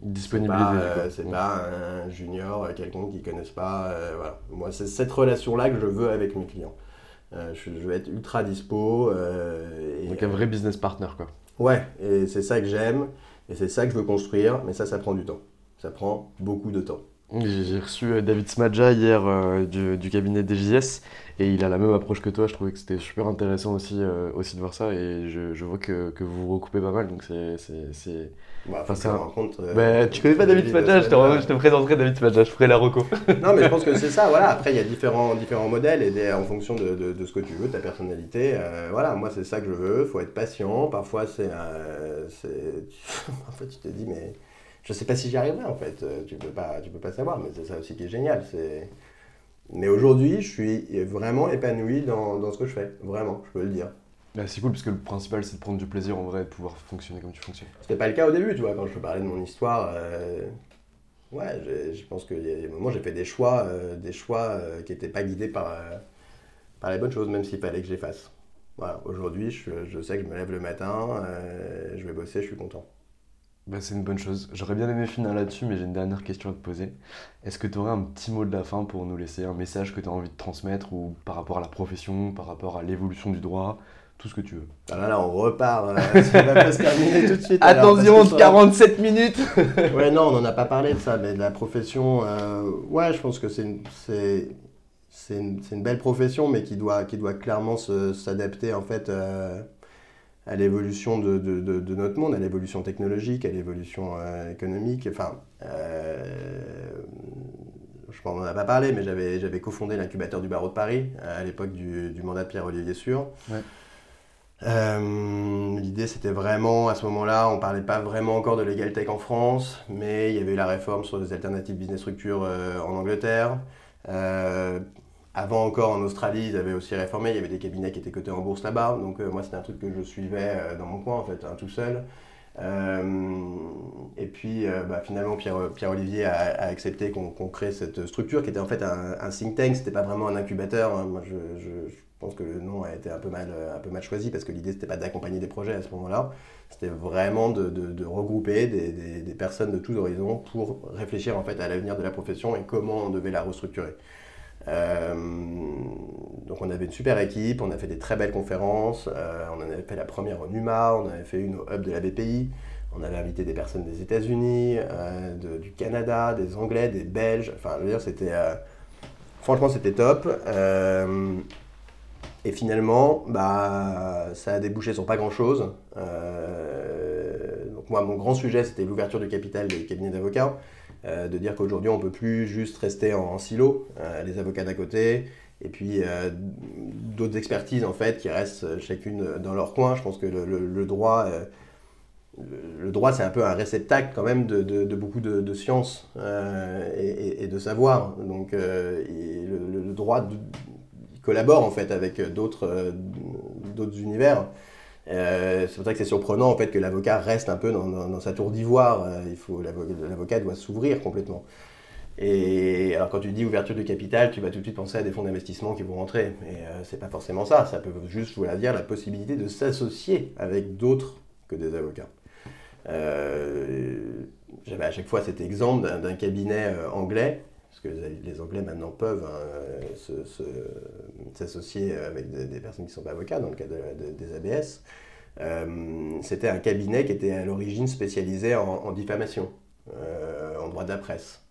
Disponibilité. C'est pas, pas, un junior, quelconque qui ne connaissent pas. voilà. Moi, c'est cette relation-là que je veux avec mes clients. Je, je, veux être ultra dispo. Et, Donc un vrai business partner, quoi. Ouais, et c'est ça que j'aime. Et c'est ça que je veux construire. Mais ça, ça prend du temps. Ça prend beaucoup de temps. J'ai reçu euh, David Smadja hier euh, du, cabinet DJS et il a la même approche que toi. Je trouvais que c'était super intéressant aussi, euh, aussi de voir ça et je, vois que, que, vous vous recoupez pas mal. Donc c'est. Bah, enfin, rencontre, bah, tu connais pas David Smadja je, te, présenterai David Smadja, je ferai la reco. non, mais je pense que c'est ça. Voilà. Après, il y a différents, différents modèles et en fonction de, de, ce que tu veux, ta personnalité. voilà, moi, c'est ça que je veux. Il faut être patient. Parfois, c'est. en fait, tu te dis, mais je sais pas si j'y arriverai en fait. Euh, tu peux pas, tu peux pas savoir, mais c'est ça aussi qui est génial. C'est... Mais aujourd'hui, je suis vraiment épanoui dans, dans, ce que je fais. Vraiment, je peux le dire. Bah, c'est cool parce que le principal c'est de prendre du plaisir en vrai et de pouvoir fonctionner comme tu fonctionnes. C'était pas le cas au début, tu vois, quand je parlais de mon histoire. Euh, ouais, je pense qu'il y a des moments j'ai fait des choix, euh, des choix qui n'étaient pas guidés par, par les bonnes choses, même s'il fallait que je les fasse. Voilà, aujourd'hui, je, je, sais que je me lève le matin, je vais bosser, je suis content. Bah, c'est une bonne chose. J'aurais bien aimé finir là-dessus, mais j'ai une dernière question à te poser. Est-ce que tu aurais un petit mot de la fin pour nous laisser un message que tu as envie de transmettre ou par rapport à la profession, par rapport à l'évolution du droit, tout ce que tu veux? Ah là là, on repart. Euh, ça va pas se terminer tout de suite. Attention, 47 minutes Ouais, non, on n'en a pas parlé de ça, mais de la profession, euh, ouais, je pense que c'est une, c'est, c'est une, une, belle profession, mais qui doit, qui doit clairement s'adapter en fait. Euh, à l'évolution de, de, de, notre monde, à l'évolution technologique, à l'évolution euh, économique. Enfin, euh, je m'en a pas parlé, mais j'avais cofondé l'incubateur du barreau de Paris à l'époque du, du, mandat de Pierre-Olivier Sûr. Euh, l'idée, c'était vraiment, à ce moment-là, on ne parlait pas vraiment encore de legal tech en France, mais il y avait eu la réforme sur les alternatives business structure en Angleterre. Avant encore en Australie, ils avaient aussi réformé, il y avait des cabinets qui étaient cotés en bourse là-bas, donc euh, moi c'était un truc que je suivais euh, dans mon coin en fait, hein, tout seul. Euh, et puis bah, finalement Pierre-Olivier a, accepté qu'on crée cette structure qui était en fait un, think tank, c'était pas vraiment un incubateur. Hein. Moi je, pense que le nom a été un peu mal, un peu mal choisi parce que l'idée c'était pas d'accompagner des projets à ce moment-là, c'était vraiment de, regrouper des, des, personnes de tous horizons pour réfléchir en fait à l'avenir de la profession et comment on devait la restructurer. Euh, donc on avait une super équipe, on a fait des très belles conférences, euh, on en avait fait la première au NUMA, on avait fait une au hub de la BPI, on avait invité des personnes des États-Unis, euh, du Canada, des Anglais, des Belges, enfin je veux dire c'était... franchement c'était top. et finalement, bah, ça a débouché sur pas grand-chose. donc moi mon grand sujet c'était l'ouverture du capital des cabinets d'avocats. Euh, de dire qu'aujourd'hui on peut plus juste rester en, silo, euh, les avocats d'à côté, et puis d'autres expertises en fait qui restent chacune dans leur coin. Je pense que le, droit, le, droit c'est un peu un réceptacle quand même de, beaucoup de, sciences et, de savoir. Donc le, droit collabore en fait avec d'autres univers. Euh, c'est pour ça que c'est surprenant en fait que l'avocat reste un peu dans, sa tour d'ivoire. Euh, il faut l'avocat doit s'ouvrir complètement. Et alors quand tu dis ouverture du capital, tu vas tout de suite penser à des fonds d'investissement qui vont rentrer. Mais euh, c'est pas forcément ça. Ça peut juste vouloir dire la possibilité de s'associer avec d'autres que des avocats. J'avais à chaque fois cet exemple d'un cabinet anglais que les Anglais maintenant peuvent hein, s'associer avec des, personnes qui ne sont pas avocats dans le cas des ABS. Euh, c'était un cabinet qui était à l'origine spécialisé en, diffamation, euh, en droit de la presse.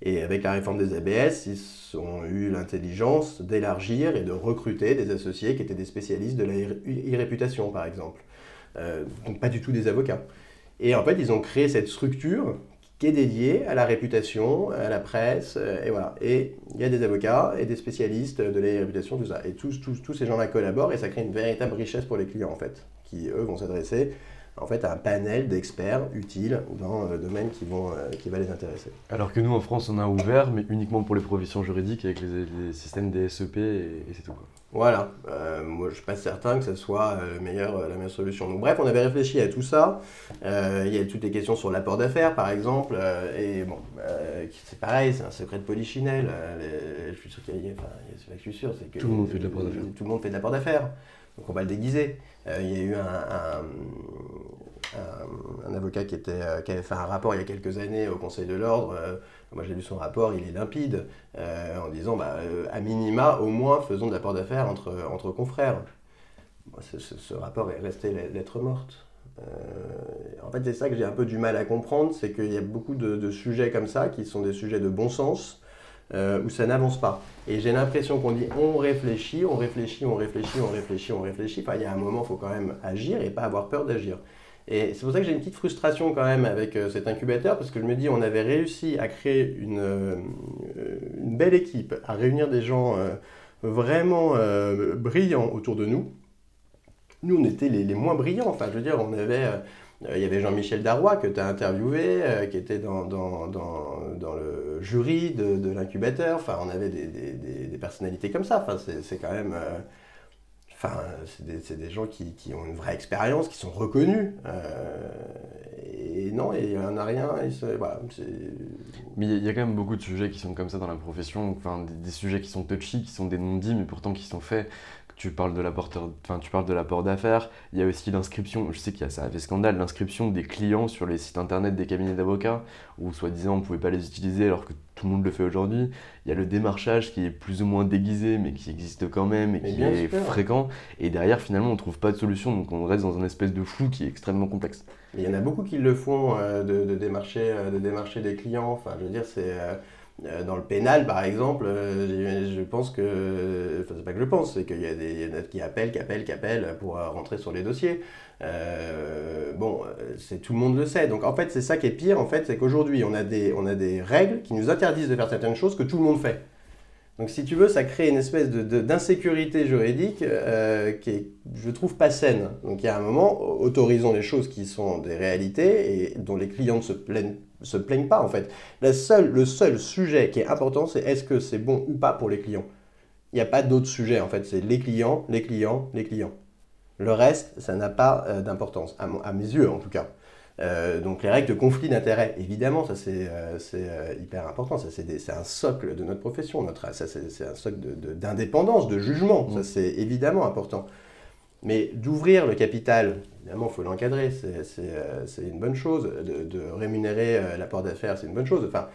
Et avec la réforme des ABS, ils ont eu l'intelligence d'élargir et de recruter des associés qui étaient des spécialistes de la irréputation, par exemple. Euh, donc pas du tout des avocats. Et en fait, ils ont créé cette structure qui est dédié à la réputation, à la presse, euh, et voilà. Et il y a des avocats et des spécialistes de la réputation, tout ça. Et tous, tous, tous ces gens-là collaborent et ça crée une véritable richesse pour les clients, en fait, qui, eux, vont s'adresser en fait, à un panel d'experts utiles dans le domaine qui, vont, euh, qui va les intéresser. Alors que nous, en France, on a ouvert, mais uniquement pour les professions juridiques avec les, systèmes des SEP et, c'est tout. Voilà, euh, moi je ne suis pas certain que ce soit euh, la meilleure solution. Donc bref, on avait réfléchi à tout ça. Euh, il y a toutes les questions sur l'apport d'affaires par exemple. et bon, c'est pareil, c'est un secret de polichinelle. je suis sûr qu'il y a, enfin, je suis sûr, c'est que tout le monde fait de l'apport d'affaires. Tout le monde fait de l'apport d'affaires. Donc on va le déguiser. il y a eu un, un, avocat qui, était, qui avait fait un rapport il y a quelques années au Conseil de l'ordre moi j'ai lu son rapport, il est limpide, euh, en disant, bah, euh, à minima, au moins, faisons de l'apport d'affaires entre, entre confrères. ce, rapport est resté lettre morte. Euh, en fait, c'est ça que j'ai un peu du mal à comprendre, c'est qu'il y a beaucoup de, sujets comme ça qui sont des sujets de bon sens, où ça n'avance pas. Et j'ai l'impression qu'on dit on réfléchit, on réfléchit, on réfléchit, on réfléchit, on réfléchit. Enfin, il y a un moment, il faut quand même agir et pas avoir peur d'agir. Et c'est pour ça que j'ai une petite frustration quand même avec euh, cet incubateur, parce que je me dis, on avait réussi à créer une, euh, belle équipe, à réunir des gens euh, vraiment brillants autour de nous. Nous, on était les, moins brillants. Enfin, je veux dire, on avait, il y avait Jean-Michel Darrois que tu as interviewé, qui était dans, le jury de, l'incubateur. Enfin, on avait des, des, des, personnalités comme ça. Enfin, c'est quand même Enfin, c'est des, gens qui, ont une vraie expérience, qui sont reconnus. Euh, et non, il n'y en a rien. mais il y a quand même beaucoup de sujets qui sont comme ça dans la profession, enfin, des, sujets qui sont touchy, qui sont des non-dits, mais pourtant qui sont faits tu parles de l'apport enfin, tu parles de l'apport d'affaires. Il y a aussi l'inscription, je sais qu'il y a ça a fait scandale, l'inscription des clients sur les sites internet des cabinets d'avocats, où soi-disant on ne pouvait pas les utiliser alors que tout le monde le fait aujourd'hui. Il y a le démarchage qui est plus ou moins déguisé, mais qui existe quand même et qui est fréquent. Et derrière, finalement, on ne trouve pas de solution, donc on reste dans un espèce de flou qui est extrêmement complexe. Il y en a beaucoup qui le font, euh, de, démarcher, euh, de démarcher des clients. Enfin, je veux dire, c'est. Euh, dans le pénal, par exemple, euh, je pense que, enfin c'est pas que je pense, c'est qu'il y a des qui appellent, qui appellent, qui appellent pour euh, rentrer sur les dossiers. bon, c'est tout le monde le sait. Donc en fait, c'est ça qui est pire, en fait, c'est qu'aujourd'hui, on a des règles qui nous interdisent de faire certaines choses que tout le monde fait. Donc si tu veux, ça crée une espèce d'insécurité juridique qui est, je trouve, pas saine. Donc il y a un moment, autorisons les choses qui sont des réalités et dont les clients ne se plaignent se plaignent pas en fait. le seul sujet qui est important, c'est est-ce que c'est bon ou pas pour les clients. Il n'y a pas d'autre sujet en fait, c'est les clients, les clients, les clients. Le reste, ça n'a pas euh, d'importance, à, mes yeux en tout cas. Euh, donc les règles de conflit d'intérêts, évidemment, ça c'est euh, hyper important, ça c'est un socle de notre profession, notre, ça c'est un socle d'indépendance, de, de, jugement, ça mmh. c'est évidemment important. Mais d'ouvrir le capital, évidemment, il faut l'encadrer, c'est euh, une bonne chose. De, rémunérer euh, l'apport d'affaires, c'est une bonne chose. Enfin,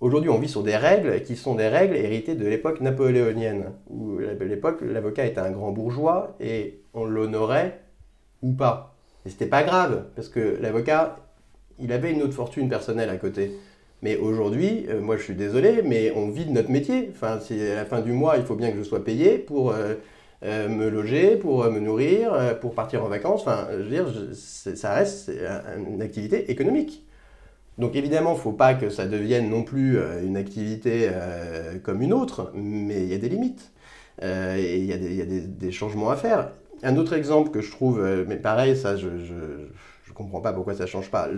Aujourd'hui, on vit sur des règles qui sont des règles héritées de l'époque napoléonienne, où à l'époque, l'avocat était un grand bourgeois et on l'honorait ou pas. Et c'était pas grave, parce que l'avocat, il avait une autre fortune personnelle à côté. Mais aujourd'hui, euh, moi je suis désolé, mais on vit de notre métier. Enfin, à la fin du mois, il faut bien que je sois payé pour euh, me loger, pour euh, me nourrir, euh, pour partir en vacances. Enfin, je veux dire, ça reste une activité économique. Donc évidemment, il ne faut pas que ça devienne non plus une activité comme une autre, mais il y a des limites. il y a, des, changements à faire. Un autre exemple que je trouve, mais pareil, ça, je ne comprends pas pourquoi ça ne change pas.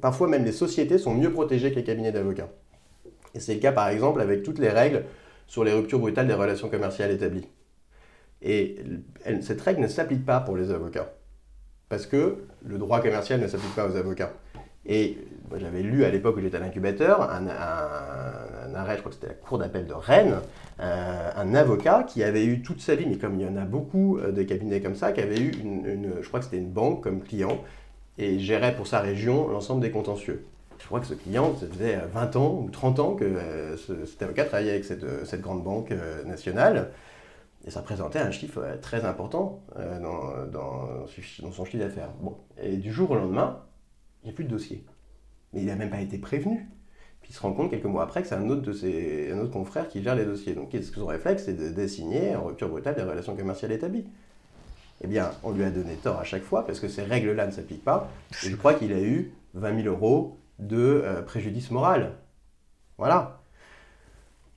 Parfois, même les sociétés sont mieux protégées que les cabinets d'avocats. Et c'est le cas, par exemple, avec toutes les règles sur les ruptures brutales des relations commerciales établies. Et cette règle ne s'applique pas pour les avocats. Parce que le droit commercial ne s'applique pas aux avocats. Et j'avais lu à l'époque où j'étais à l'incubateur un, arrêt, je crois que c'était la cour d'appel de Rennes, euh, un avocat qui avait eu toute sa vie, mais comme il y en a beaucoup euh, de cabinets comme ça, qui avait eu je crois que c'était une banque comme client et gérait pour sa région l'ensemble des contentieux. Je crois que ce client, ça faisait 20 ans ou 30 ans que euh, cet avocat travaillait avec cette, grande banque nationale. Et ça représentait un chiffre très important dans, dans, son chiffre d'affaires. Bon. Et du jour au lendemain, plus de dossier. Mais il n'a même pas été prévenu. Puis il se rend compte quelques mois après que c'est un autre de ses un autre confrère qui gère les dossiers. Donc son réflexe C'est de désigner en rupture brutale des relations commerciales établies? Eh bien, on lui a donné tort à chaque fois parce que ces règles-là ne s'appliquent pas. Et je crois qu'il a eu 20 000 euros de euh, préjudice moral. Voilà.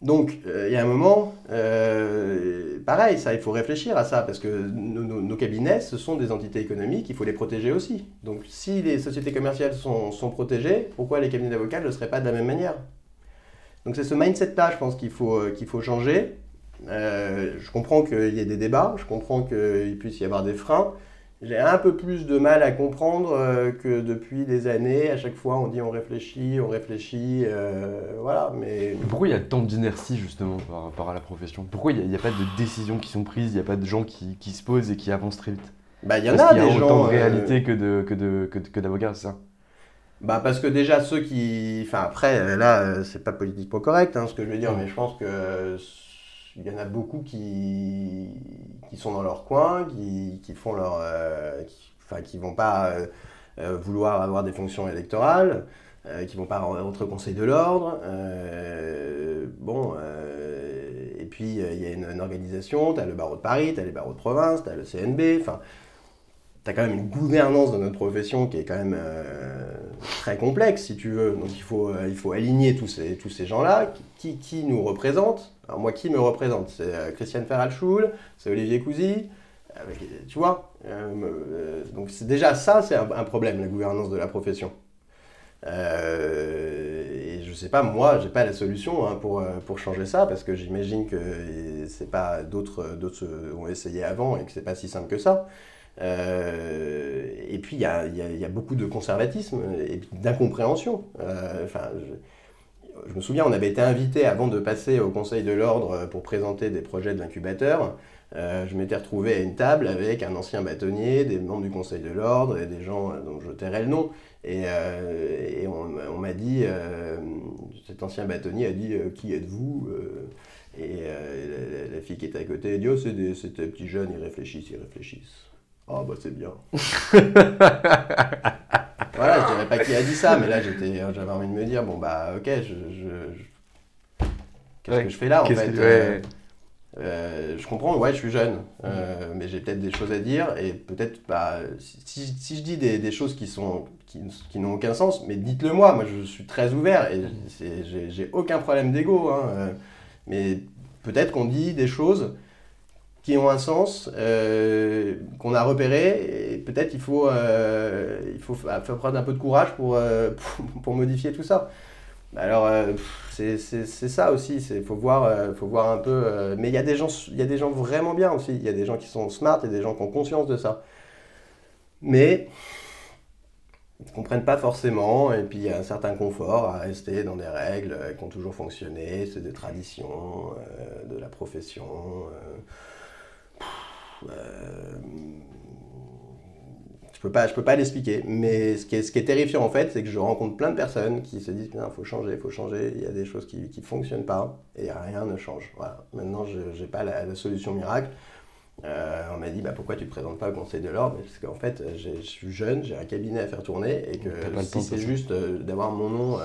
Donc, euh, il y a un moment, euh, pareil, ça, il faut réfléchir à ça, parce que nos, cabinets, ce sont des entités économiques, il faut les protéger aussi. Donc, si les sociétés commerciales sont, protégées, pourquoi les cabinets d'avocats ne le seraient pas de la même manière? Donc, c'est ce mindset-là, je pense, qu'il faut, euh, qu'il faut changer. je comprends qu'il y ait des débats, je comprends qu'il puisse y avoir des freins, j'ai un peu plus de mal à comprendre euh, que depuis des années, à chaque fois on dit on réfléchit, on réfléchit, euh, voilà. Mais pourquoi il y a tant d'inertie justement par rapport à la profession? Pourquoi il n'y a, pas de décisions qui sont prises, il n'y a pas de gens qui, qui, se posent et qui avancent très vite? Bah il y en a des gens. Il y a autant de euh, réalité que de que de que, d'avocats, c'est ça? Bah parce que déjà ceux qui, enfin après là c'est pas politiquement correct hein, ce que je veux dire, mais je pense que il y en a beaucoup qui, qui sont dans leur coin, qui, qui font leur, euh, enfin, qui vont pas euh, euh, vouloir avoir des fonctions électorales, qui vont pas rentrer au Conseil de l'ordre. bon, et puis il y a une, organisation, tu as le barreau de Paris, tu as les barreaux de province, tu as le CNB, enfin, tu as quand même une gouvernance dans notre profession qui est quand même très complexe, si tu veux. Donc il faut, il faut aligner tous ces, tous ces gens-là qui, qui nous représentent alors moi, qui me représente? C'est euh, Christiane Ferralschul, c'est Olivier Cousy, tu vois euh, Donc déjà ça, c'est un, problème, la gouvernance de la profession. Euh, et je sais pas, moi, j'ai pas la solution hein, pour, pour changer ça, parce que j'imagine que c'est pas d'autres d'autres ont essayé avant et que c'est pas si simple que ça. Et puis il y a, beaucoup de conservatisme et d'incompréhension. Enfin, je me souviens, on avait été invité avant de passer au Conseil de l'Ordre pour présenter des projets de l'incubateur. Euh, je m'étais retrouvé à une table avec un ancien bâtonnier, des membres du Conseil de l'Ordre et des gens dont je tairais le nom. Et, euh, on, m'a dit, euh, cet ancien bâtonnier a dit Qui êtes-vous? Et la, fille qui était à côté a dit Oh, c'est des petits jeunes, ils réfléchissent, ils réfléchissent. Ah, bah c'est bien. voilà, je dirais pas qui a dit ça, mais là j'étais, j'avais envie de me dire bon bah ok, je, qu'est-ce que je fais là en fait euh, euh, Je comprends, ouais, je suis jeune, euh, mais j'ai peut-être des choses à dire et peut-être bah, si, si, je dis des, des, choses qui sont qui, qui n'ont aucun sens, mais dites-le moi. Moi, je suis très ouvert et j'ai aucun problème d'ego, hein, mais peut-être qu'on dit des choses qui ont un sens, euh, qu'on a repéré, et peut-être il faut, euh, il faut faire preuve d'un peu de courage pour, euh, pour, modifier tout ça. Alors, c'est ça aussi, il faut, voir, faut voir un peu. mais il y, a des gens, il y a vraiment bien aussi, il y a des gens qui sont smart et des gens qui ont conscience de ça. Mais ils ne comprennent pas forcément, et puis il y a un certain confort à rester dans des règles qui ont toujours fonctionné, c'est des traditions de la profession. Euh, je peux pas, je peux pas l'expliquer. Mais ce qui, est, ce qui est terrifiant en fait, c'est que je rencontre plein de personnes qui se disent il faut changer, il faut changer. Il y a des choses qui ne fonctionnent pas et rien ne change. Voilà. Maintenant, je n'ai pas la, solution miracle. Euh, on m'a dit bah, pourquoi tu ne te présentes pas au Conseil de l'Ordre? Parce qu'en fait, je suis jeune, j'ai un cabinet à faire tourner et que si c'est juste euh, d'avoir mon nom.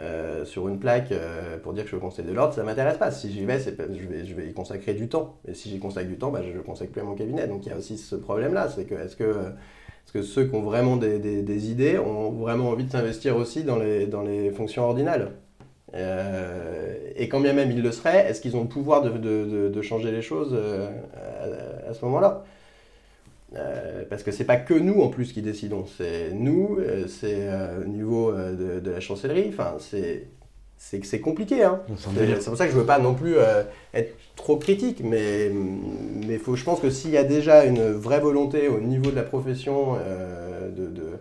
Euh, sur une plaque euh, pour dire que je suis au Conseil de l'Ordre, ça m'intéresse pas. Si j'y vais, je vais, je vais y consacrer du temps. Et si j'y consacre du temps, bah, je ne consacre plus à mon cabinet. Donc il y a aussi ce problème-là. C'est que est-ce que que ceux qui ont vraiment des, idées ont vraiment envie de s'investir aussi dans les, fonctions ordinales? Euh, et quand bien même ils le seraient, est-ce qu'ils ont le pouvoir de, changer les choses euh, à, ce moment-là? Euh, parce que c'est pas que nous en plus qui décidons, c'est nous, c'est au niveau de, de, la chancellerie, enfin c'est c'est compliqué. Hein. C'est pour ça que je veux pas non plus être trop critique, mais, mais faut, je pense que s'il y a déjà une vraie volonté au niveau de la profession de, de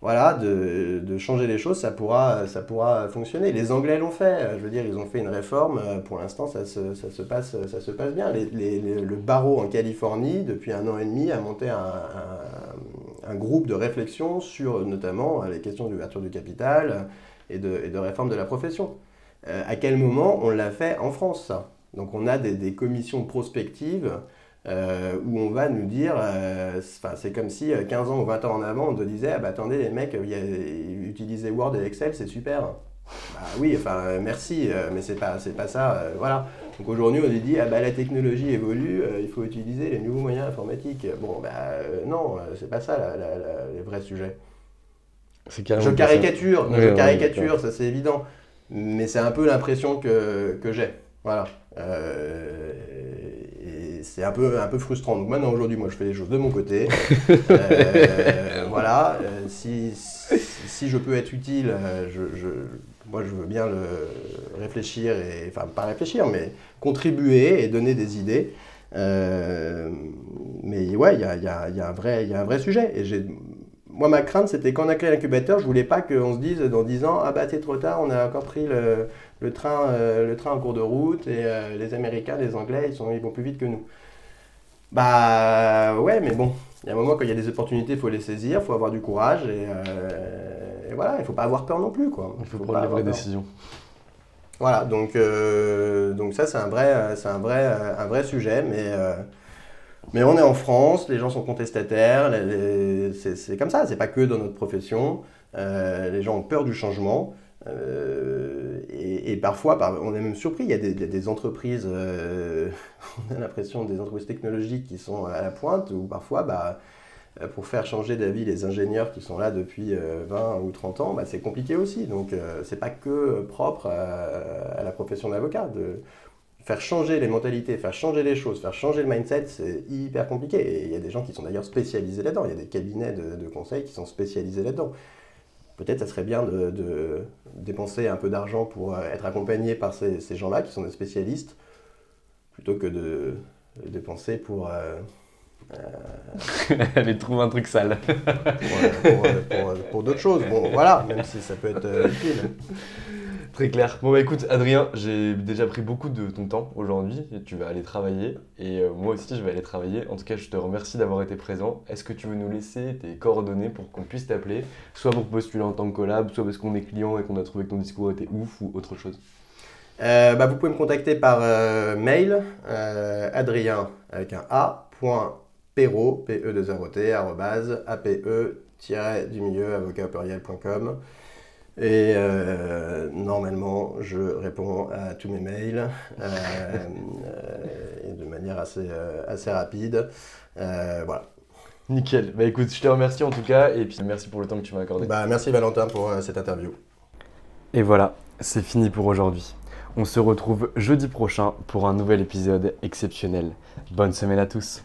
voilà, de, de, changer les choses, ça pourra, ça pourra fonctionner. Les Anglais l'ont fait, je veux dire, ils ont fait une réforme, pour l'instant ça se, ça, se passe, ça se passe bien. Le barreau en Californie, depuis un an et demi, a monté un, un, groupe de réflexion sur notamment les questions d'ouverture du capital et de, et de, réforme de la profession. Euh, à quel moment on l'a fait en France, ça? Donc on a des, des commissions prospectives euh, où on va nous dire, euh, c'est comme si 15 euh, ans ou 20 ans en avant, on te disait, ah bah attendez les mecs, utiliser Word et Excel, c'est super. Bah oui, enfin merci, mais c'est pas, pas ça, voilà. Donc aujourd'hui, on nous dit, ah bah la technologie évolue, il faut utiliser les nouveaux moyens informatiques. Bon, bah non, c'est pas ça la, la, les vrais sujets. Je caricature, je caricature, ça c'est évident. Mais c'est un peu l'impression que, que j'ai. Voilà. C'est un peu, un peu frustrant. Donc maintenant, aujourd'hui, moi, je fais les choses de mon côté. Euh, voilà. Euh, si, si, je peux être utile, euh, je, moi, je veux bien le réfléchir, et, enfin, pas réfléchir, mais contribuer et donner des idées. mais ouais, il y a, y, a, y a un vrai sujet. Et j'ai moi, ma crainte, c'était quand on a créé l'incubateur, je voulais pas qu'on se dise dans 10 ans, ah bah c'est trop tard, on a encore pris le, le train, euh, le train en cours de route et euh, les Américains, les Anglais, ils, sont, ils vont plus vite que nous. Bah ouais, mais bon, il y a un moment quand il y a des opportunités, il faut les saisir, il faut avoir du courage et, euh, voilà, il faut pas avoir peur non plus. Quoi. Il faut, prendre les vraies décisions. Voilà, donc, donc ça c'est un vrai, c'est un vrai, un vrai sujet, mais, mais on est en France, les gens sont contestataires, c'est comme ça, c'est pas que dans notre profession, les gens ont peur du changement. Euh, et, parfois, on est même surpris, il y a des, entreprises, euh, on a l'impression des entreprises technologiques qui sont à la pointe, ou parfois, bah, pour faire changer d'avis les ingénieurs qui sont là depuis 20 euh, ou 30 ans, bah, c'est compliqué aussi. Donc, c'est pas que propre à, la profession d'avocat. Faire changer les mentalités, faire changer les choses, faire changer le mindset, c'est hyper compliqué. Et il y a des gens qui sont d'ailleurs spécialisés là-dedans. Il y a des cabinets de, de conseil qui sont spécialisés là-dedans peut-être ça serait bien de, dépenser un peu d'argent pour euh, être accompagné par ces, gens-là qui sont des spécialistes, plutôt que de, dépenser pour... Euh, euh Aller trouver un truc sale. pour, d'autres choses. Bon, voilà, même si ça peut être utile. Clair. Bon bah écoute Adrien, j'ai déjà pris beaucoup de ton temps aujourd'hui tu vas aller travailler et euh, moi aussi je vais aller travailler. En tout cas je te remercie d'avoir été présent. Est-ce que tu veux nous laisser tes coordonnées pour qu'on puisse t'appeler, soit pour postuler en tant que collab, soit parce qu'on est client et qu'on a trouvé que ton discours était ouf ou autre chose euh, bah, Vous pouvez me contacter par euh, mail, adrien avec un a, point, Perrault, p e 2 r o t ape du milieu avocat et euh, normalement, je réponds à tous mes mails euh, euh, de manière assez, assez rapide. voilà. Nickel. Bah écoute, je te remercie en tout cas et puis merci pour le temps que tu m'as accordé. Bah merci Valentin pour cette interview. Et voilà, c'est fini pour aujourd'hui. On se retrouve jeudi prochain pour un nouvel épisode exceptionnel. Bonne semaine à tous.